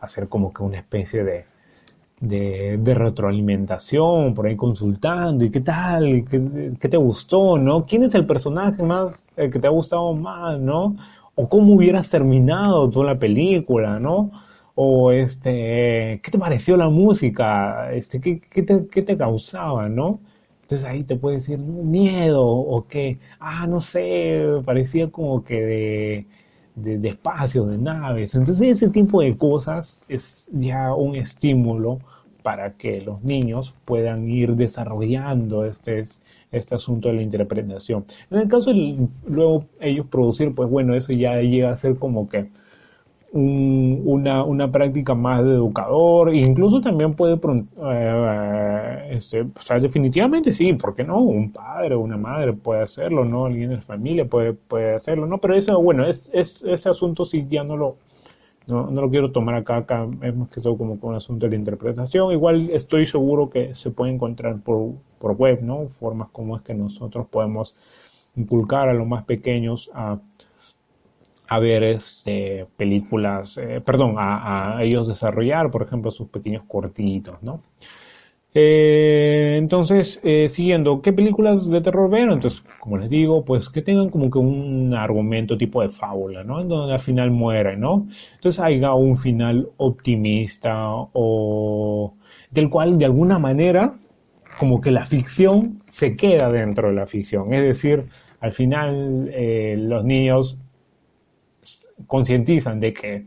hacer como que una especie de, de, retroalimentación, por ahí consultando, y qué tal, ¿Qué, te gustó, ¿no? ¿Quién es el personaje más que te ha gustado más, ¿no? O cómo hubieras terminado toda la película, ¿no? O este, ¿qué te pareció la música? Este, ¿qué, qué, te, qué te causaba, ¿no? Entonces ahí te puede decir, miedo, o que, ah, no sé, parecía como que de, de, de espacio, de naves. Entonces ese tipo de cosas es ya un estímulo para que los niños puedan ir desarrollando este, este asunto de la interpretación. En el caso de luego ellos producir, pues bueno, eso ya llega a ser como que una, una, práctica más de educador, e incluso también puede, eh, este, o sea, definitivamente sí, ¿por qué no? Un padre o una madre puede hacerlo, ¿no? Alguien de la familia puede, puede hacerlo, ¿no? Pero eso, bueno, es, es, ese asunto sí ya no lo, no, no lo quiero tomar acá, acá es más que todo como un asunto de interpretación. Igual estoy seguro que se puede encontrar por, por web, ¿no? Formas como es que nosotros podemos inculcar a los más pequeños a a ver este, películas, eh, perdón, a, ellos desarrollar, por ejemplo, sus pequeños cortitos, ¿no? Eh, entonces, eh, siguiendo, ¿qué películas de terror ven? Entonces, como les digo, pues que tengan como que un argumento tipo de fábula, ¿no? En donde al final muere, ¿no? Entonces haya un final optimista o del cual de alguna manera como que la ficción se queda dentro de la ficción. Es decir, al final los niños concientizan de que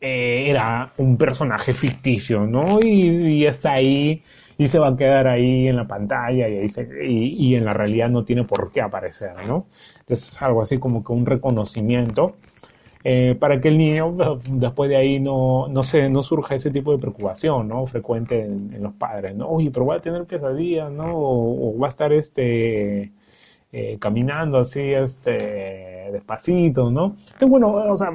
eh, era un personaje ficticio, ¿no? Y, está ahí y se va a quedar ahí en la pantalla y, y, en la realidad no tiene por qué aparecer, ¿no? Entonces es algo así como que un reconocimiento eh, para que el niño después de ahí no, no, se, no surja ese tipo de preocupación, ¿no? Frecuente en, los padres, ¿no? Oye, pero va a tener pesadillas, ¿no? O, va a estar este eh, caminando así, este despacito, ¿no? Bueno, o sea,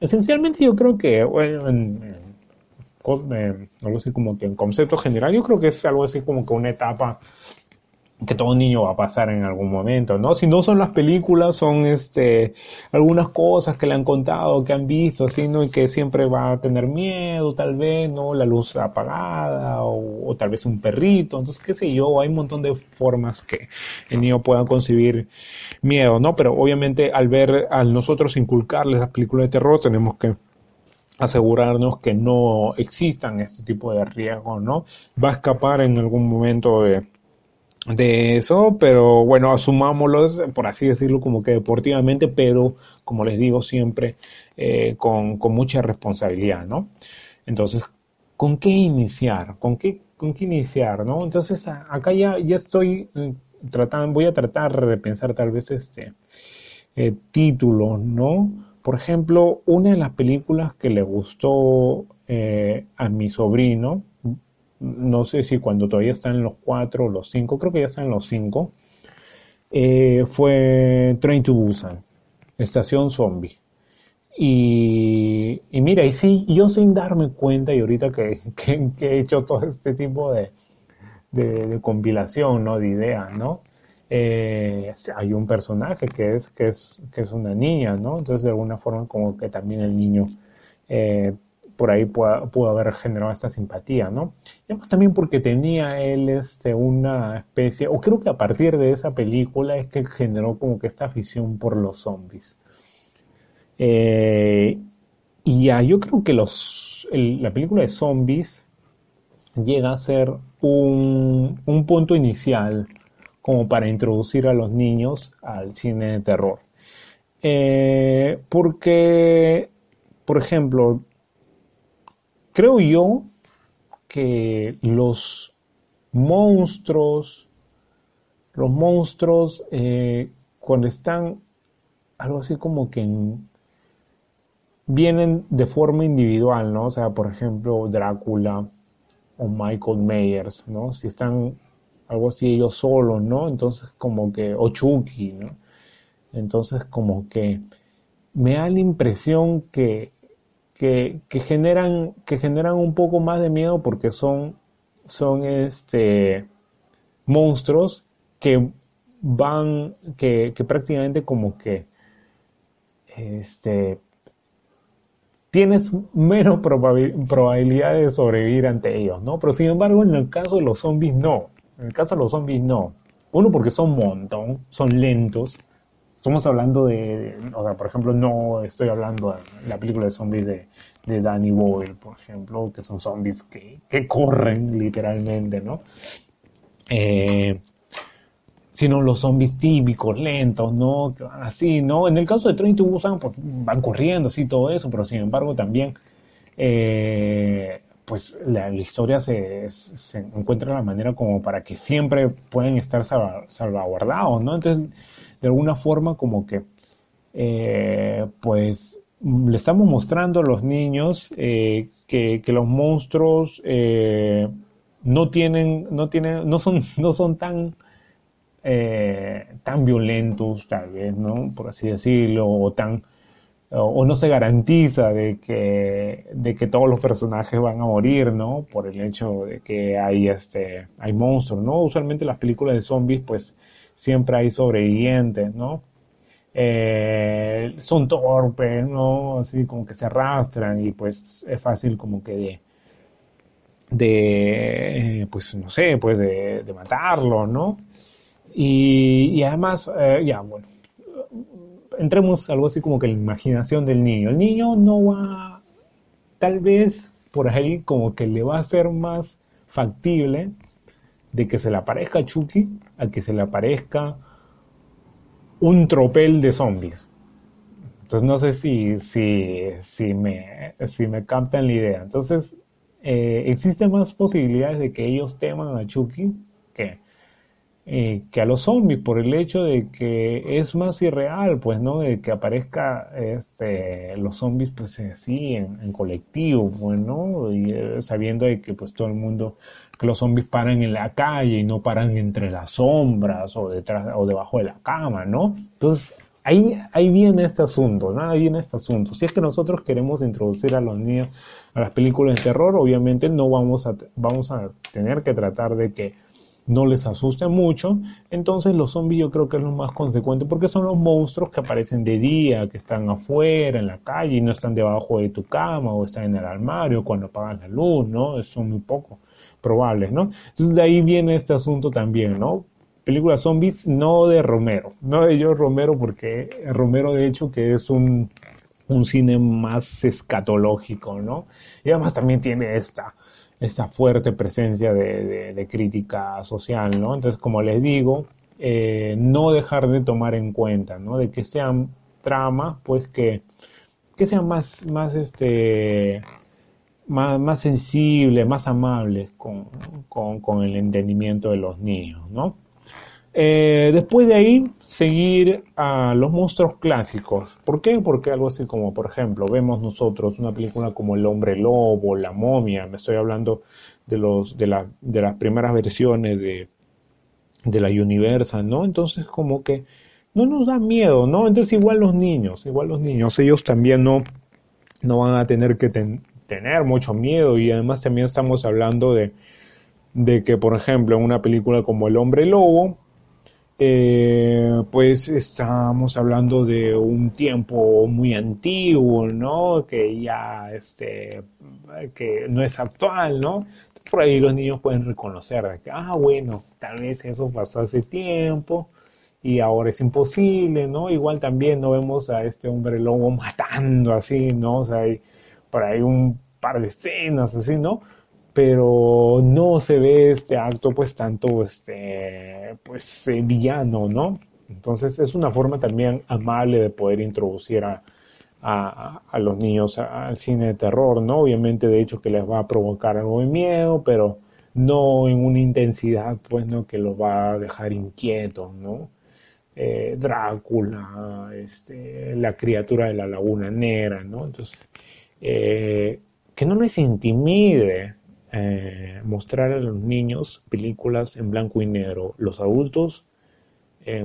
esencialmente yo creo que, bueno, en, no sé, como que en concepto general, yo creo que es algo así como que una etapa que todo niño va a pasar en algún momento, ¿no? Si no son las películas, son este algunas cosas que le han contado, que han visto, así, ¿no? Y que siempre va a tener miedo, tal vez, ¿no? La luz apagada, o, tal vez un perrito, entonces, qué sé yo, hay un montón de formas que el niño pueda concebir miedo, ¿no? Pero obviamente al ver, al nosotros inculcarles las películas de terror, tenemos que asegurarnos que no existan este tipo de riesgos, ¿no? Va a escapar en algún momento de de eso, pero bueno, asumámoslo, por así decirlo, como que deportivamente, pero como les digo siempre, eh, con, con, mucha responsabilidad, ¿no? Entonces, ¿con qué iniciar? ¿Con qué, con qué iniciar, no? Entonces, acá ya, ya estoy mm, tratando, voy a tratar de pensar tal vez este eh, título, ¿no? Por ejemplo, una de las películas que le gustó eh, a mi sobrino, no sé si cuando todavía están los cuatro o los cinco, creo que ya están los cinco, eh, fue Train to Busan, Estación Zombie. Y, mira, y sí, yo sin darme cuenta, y ahorita que, he hecho todo este tipo de, de, compilación, ¿no? De ideas, ¿no? Eh, hay un personaje que es, que es, que es una niña, ¿no? Entonces de alguna forma como que también el niño eh, por ahí pudo, haber generado esta simpatía, ¿no? Y además también porque tenía él este, una especie, o creo que a partir de esa película es que generó como que esta afición por los zombies. Eh, y ya, yo creo que los, la película de zombies llega a ser un, un punto inicial como para introducir a los niños al cine de terror. Eh, porque, por ejemplo, creo yo que los monstruos, los monstruos, eh, cuando están algo así como que vienen de forma individual, ¿no? O sea, por ejemplo, Drácula o Michael Myers, ¿no? Si están algo así ellos solos, ¿no? Entonces como que, o Chucky, ¿no? Entonces como que me da la impresión que, que, generan, que generan un poco más de miedo porque son, son este, monstruos que van, que, que prácticamente como que este, tienes menos probabilidad de sobrevivir ante ellos, ¿no? Pero sin embargo, en el caso de los zombies, no. En el caso de los zombies, no. Uno, porque son montón, son lentos. Estamos hablando de, o sea, por ejemplo, no estoy hablando de la película de zombies de, de Danny Boyle, por ejemplo, que son zombies que, que corren literalmente, ¿no? Eh, sino los zombies típicos, lentos, ¿no? Así, ¿no? En el caso de Train to pues, van corriendo, así, todo eso, pero sin embargo también eh, pues la, historia se, se, encuentra la manera como para que siempre pueden estar salvaguardados, ¿no? Entonces, de alguna forma como que, eh, pues, le estamos mostrando a los niños eh, que, los monstruos eh, no tienen, no tienen, no son, no son tan, tan violentos, tal vez, ¿no? Por así decirlo, o tan o no se garantiza de que, de que todos los personajes van a morir, ¿no? Por el hecho de que hay, este, hay monstruos, ¿no? Usualmente las películas de zombies, pues, siempre hay sobrevivientes, ¿no? Eh, son torpes, ¿no? Así como que se arrastran y pues es fácil como que de, de pues no sé, pues de, de matarlo, ¿no? Y, y además, eh, ya, bueno, entremos algo así como que la imaginación del niño. El niño no va, tal vez por ahí como que le va a ser más factible de que se le aparezca Chucky a que se le aparezca un tropel de zombies. Entonces no sé si, si, si, me, si me captan la idea. Entonces, eh, existen más posibilidades de que ellos teman a Chucky que eh, que a los zombies por el hecho de que es más irreal, pues, ¿no? De que aparezca este, los zombies, pues, así, en, colectivo, pues, ¿no? Y eh, sabiendo de que, pues, todo el mundo, que los zombies paran en la calle y no paran entre las sombras o detrás o debajo de la cama, ¿no? Entonces, ahí, ahí viene este asunto, ¿no? Viene este asunto. Si es que nosotros queremos introducir a los niños a las películas de terror, obviamente no vamos a, vamos a tener que tratar de que no les asuste mucho, entonces los zombies yo creo que es lo más consecuente porque son los monstruos que aparecen de día, que están afuera, en la calle y no están debajo de tu cama o están en el armario cuando apagan la luz, ¿no? Son muy poco probables, ¿no? Entonces de ahí viene este asunto también, ¿no? Película zombies no de Romero, no de yo Romero porque Romero de hecho que es un, un cine más escatológico, ¿no? Y además también tiene esta esta fuerte presencia de, crítica social, ¿no? Entonces, como les digo, eh, no dejar de tomar en cuenta, ¿no? De que sean tramas, pues que, que sean más, más, este, más, más sensibles, más amables con, con el entendimiento de los niños, ¿no? Eh, después de ahí, seguir a los monstruos clásicos. ¿Por qué? Porque algo así como, por ejemplo, vemos nosotros una película como El Hombre Lobo, La Momia, me estoy hablando de, los, de, la, de las primeras versiones de, de la Universal, ¿no? Entonces como que no nos da miedo, ¿no? Entonces igual los niños, igual los niños, ellos también no, no van a tener que tener mucho miedo y además también estamos hablando de, de que, por ejemplo, en una película como El Hombre Lobo, eh, pues estamos hablando de un tiempo muy antiguo, ¿no? Que ya, este, que no es actual, ¿no? Por ahí los niños pueden reconocer que, ah, bueno, tal vez eso pasó hace tiempo y ahora es imposible, ¿no? Igual también no vemos a este hombre lobo matando así, ¿no? O sea, hay por ahí un par de escenas así, ¿no? Pero no se ve este acto pues tanto este pues eh, villano, ¿no? Entonces es una forma también amable de poder introducir a, a, los niños al cine de terror, ¿no? Obviamente de hecho que les va a provocar algo de miedo, pero no en una intensidad pues, ¿no? Que los va a dejar inquietos, ¿no? Eh, Drácula, este, la criatura de la laguna negra, ¿no? Entonces, eh, que no les intimide eh, mostrar a los niños películas en blanco y negro. Los adultos,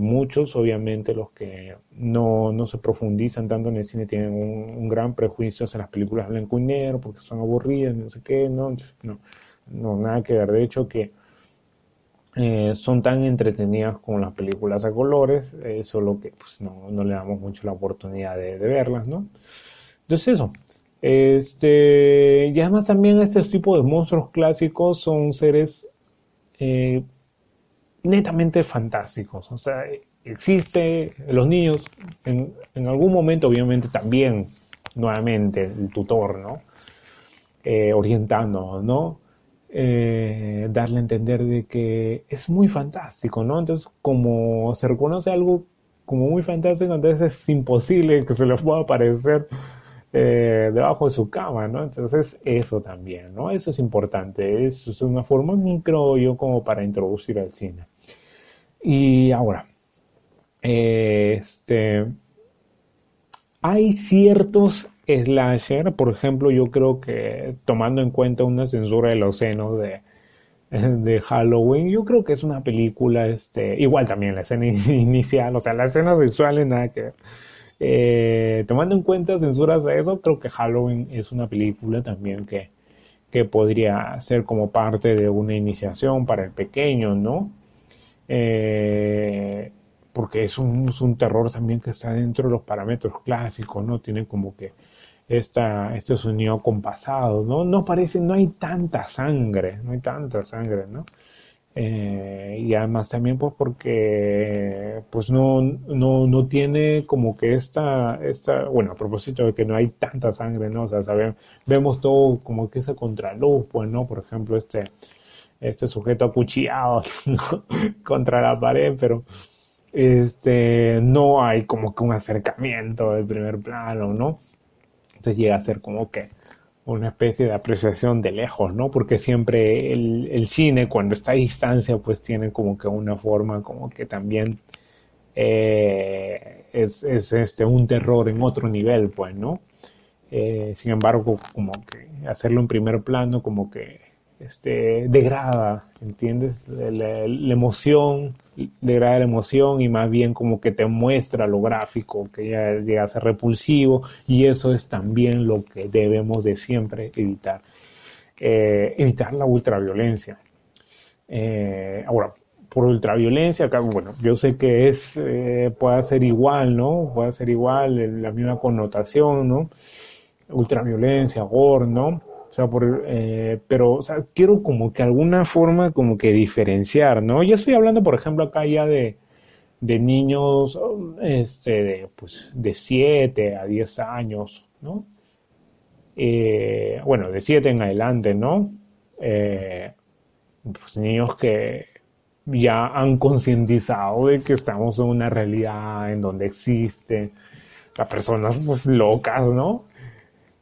muchos obviamente los que no, no, se profundizan tanto en el cine tienen un, gran prejuicio hacia las películas en blanco y negro porque son aburridas, no sé qué, no, no, no nada que ver. De hecho que eh, son tan entretenidas como las películas a colores, eh, solo que pues, no, no, le damos mucho la oportunidad de, verlas, ¿no? Entonces eso. Este, y además también este tipo de monstruos clásicos son seres eh, netamente fantásticos. O sea, existe, los niños en, en algún momento obviamente también, nuevamente, el tutor, ¿no? orientando, ¿no? Eh, darle a entender de que es muy fantástico, ¿no? Entonces, como se reconoce algo como muy fantástico, entonces es imposible que se le pueda aparecer eh, debajo de su cama, ¿no? Entonces, eso también, ¿no? Eso es importante, es una forma, creo yo, como para introducir al cine. Y ahora, este, hay ciertos slasher, por ejemplo, yo creo que tomando en cuenta una censura de los senos de, de Halloween, yo creo que es una película, este, igual también la escena inicial, o sea, las escenas sexuales nada que eh, tomando en cuenta censuras de eso, creo que Halloween es una película también que, que podría ser como parte de una iniciación para el pequeño, ¿no? Eh, porque es un, es un terror también que está dentro de los parámetros clásicos, ¿no? Tiene como que esta, este sonido compasado, ¿no? No parece, no hay tanta sangre, no hay tanta sangre, ¿no? Eh, y además también pues porque pues no, no, no tiene como que esta, esta, bueno, a propósito de que no hay tanta sangre, ¿no? O sea, sabemos, vemos todo como que esa contraluz, pues, ¿no? Por ejemplo, este, este sujeto acuchillado contra la pared, pero este, no hay como que un acercamiento del primer plano, ¿no? Entonces llega a ser como que una especie de apreciación de lejos, ¿no? Porque siempre el, cine cuando está a distancia pues tiene como que una forma como que también eh, es, este un terror en otro nivel, pues, ¿no? Eh, sin embargo, como que hacerlo en primer plano como que este, degrada, ¿entiendes? La, emoción, degrada la emoción y más bien como que te muestra lo gráfico, que ya llega a ser repulsivo y eso es también lo que debemos de siempre evitar. Eh, evitar la ultraviolencia. Eh, ahora, por ultraviolencia, bueno, yo sé que es, eh, puede ser igual, ¿no? Puede ser igual, la misma connotación, ¿no? Ultraviolencia, gore, ¿no? O sea, por, eh, pero, quiero como que alguna forma como que diferenciar, ¿no? Yo estoy hablando, por ejemplo, acá ya de, de niños, este, de, pues, de 7 a 10 años, ¿no? Eh, bueno, de 7 en adelante, ¿no? Eh, pues niños que ya han concientizado de que estamos en una realidad en donde existen las personas pues locas, ¿no?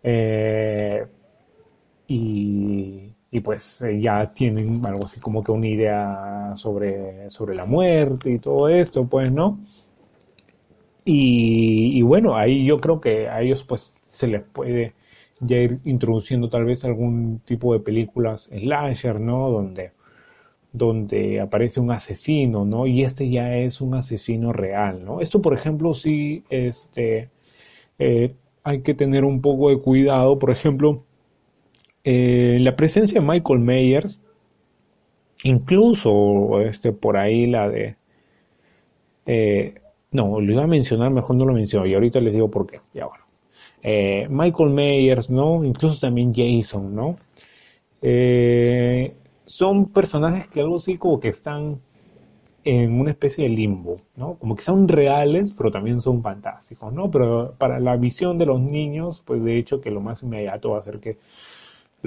Eh, y, y pues eh, ya tienen algo así como que una idea sobre, sobre la muerte y todo esto, pues, ¿no? Y, y bueno, ahí yo creo que a ellos pues se les puede ya ir introduciendo tal vez algún tipo de películas slasher, ¿no? Donde, donde aparece un asesino, ¿no? Y este ya es un asesino real, ¿no? Esto, por ejemplo, sí, este, eh, hay que tener un poco de cuidado, por ejemplo, eh, la presencia de Michael Myers, incluso este, por ahí la de... Eh, no, lo iba a mencionar, mejor no lo menciono, y ahorita les digo por qué, ya bueno. Eh, Michael Myers, ¿no? Incluso también Jason, ¿no? son personajes que algo así como que están en una especie de limbo, ¿no? Como que son reales, pero también son fantásticos, ¿no? Pero para la visión de los niños, pues de hecho que lo más inmediato va a ser que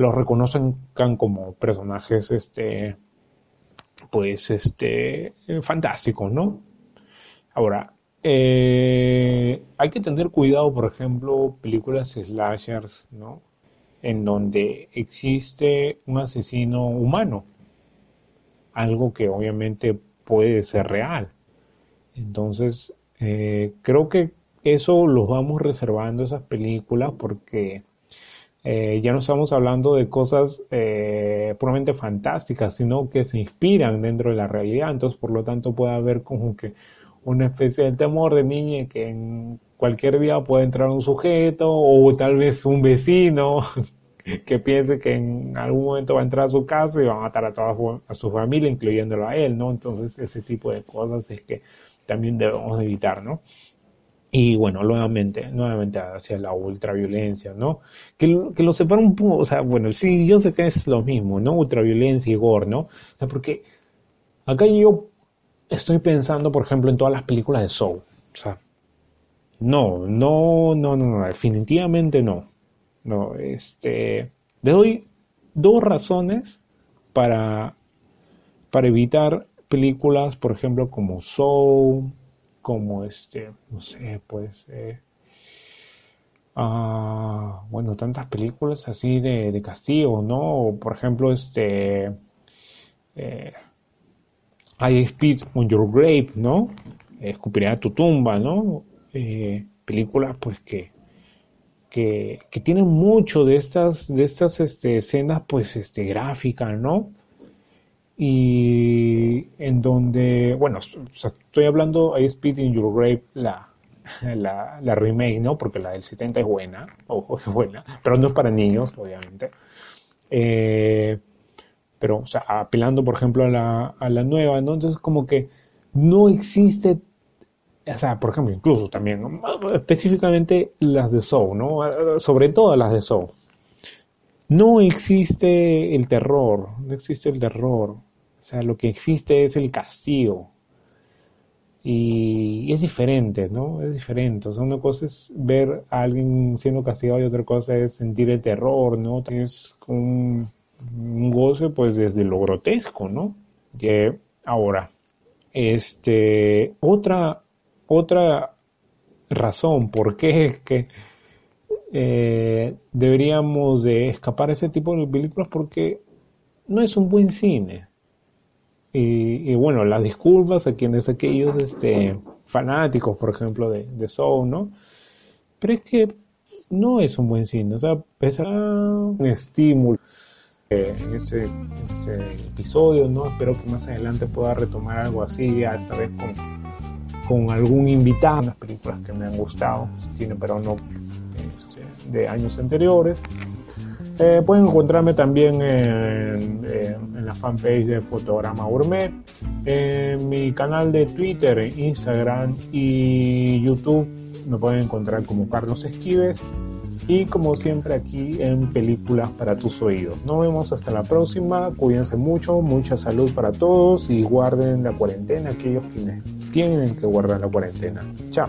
los reconozcan como personajes, este, pues, este, fantásticos, ¿no? Ahora, eh, hay que tener cuidado, por ejemplo, películas slashers, ¿no? En donde existe un asesino humano, algo que obviamente puede ser real. Entonces, eh, creo que eso lo vamos reservando esas películas porque eh, ya no estamos hablando de cosas eh, puramente fantásticas, sino que se inspiran dentro de la realidad. Entonces, por lo tanto, puede haber como que una especie de temor de niña que en cualquier día puede entrar un sujeto o tal vez un vecino que piense que en algún momento va a entrar a su casa y va a matar a toda a su familia, incluyéndolo a él, ¿no? Entonces, ese tipo de cosas es que también debemos evitar, ¿no? Y bueno, nuevamente, nuevamente hacia la ultraviolencia, ¿no? Que, que lo separa un poco, o sea, bueno, sí, yo sé que es lo mismo, ¿no? Ultraviolencia y gore, ¿no? O sea, porque acá yo estoy pensando, por ejemplo, en todas las películas de Soul. O sea, no, no, no, no, no definitivamente no. No, este, le doy dos razones para, para evitar películas, por ejemplo, como Soul, como este, no sé, pues, eh, ah, bueno, tantas películas así de, de castigo, ¿no? por ejemplo, este, eh, I Spit on Your Grave, ¿no? Escupiré a tu tumba, ¿no? Eh, películas, pues, que, que, que, tienen mucho de estas, de estas este, escenas, pues, este, gráficas, ¿no? Y en donde, bueno, estoy hablando I Speed in Your Grave, la, la, la, remake, ¿no? Porque la del 70 es buena, ojo, es buena, pero no es para niños, obviamente. Eh, pero, o sea, apelando, por ejemplo, a la, a la nueva, ¿no? Entonces, como que no existe, o sea, por ejemplo, incluso también, específicamente las de Soul, ¿no? Sobre todo las de Soul. No existe el terror, no existe el terror. O sea, lo que existe es el castigo. Y, es diferente, ¿no? Es diferente. O sea, una cosa es ver a alguien siendo castigado y otra cosa es sentir el terror, ¿no? Es un, un goce, pues, desde lo grotesco, ¿no? Que ahora, este, otra, otra razón por qué es que eh, deberíamos de escapar ese tipo de películas porque no es un buen cine. Y, bueno, las disculpas a quienes aquellos este, fanáticos, por ejemplo, de, de Soul, ¿no? Pero es que no es un buen cine, o sea, pesa un estímulo eh, en ese, episodio, ¿no? Espero que más adelante pueda retomar algo así, esta vez con, con algún invitado, unas películas que me han gustado, cine pero no este, de años anteriores. Eh, pueden encontrarme también en, la fanpage de Fotograma Gourmet, en mi canal de Twitter, Instagram y YouTube. Me pueden encontrar como Carlos Esquives y como siempre aquí en Películas para tus oídos. Nos vemos hasta la próxima. Cuídense mucho, mucha salud para todos y guarden la cuarentena aquellos quienes tienen que guardar la cuarentena. Chao.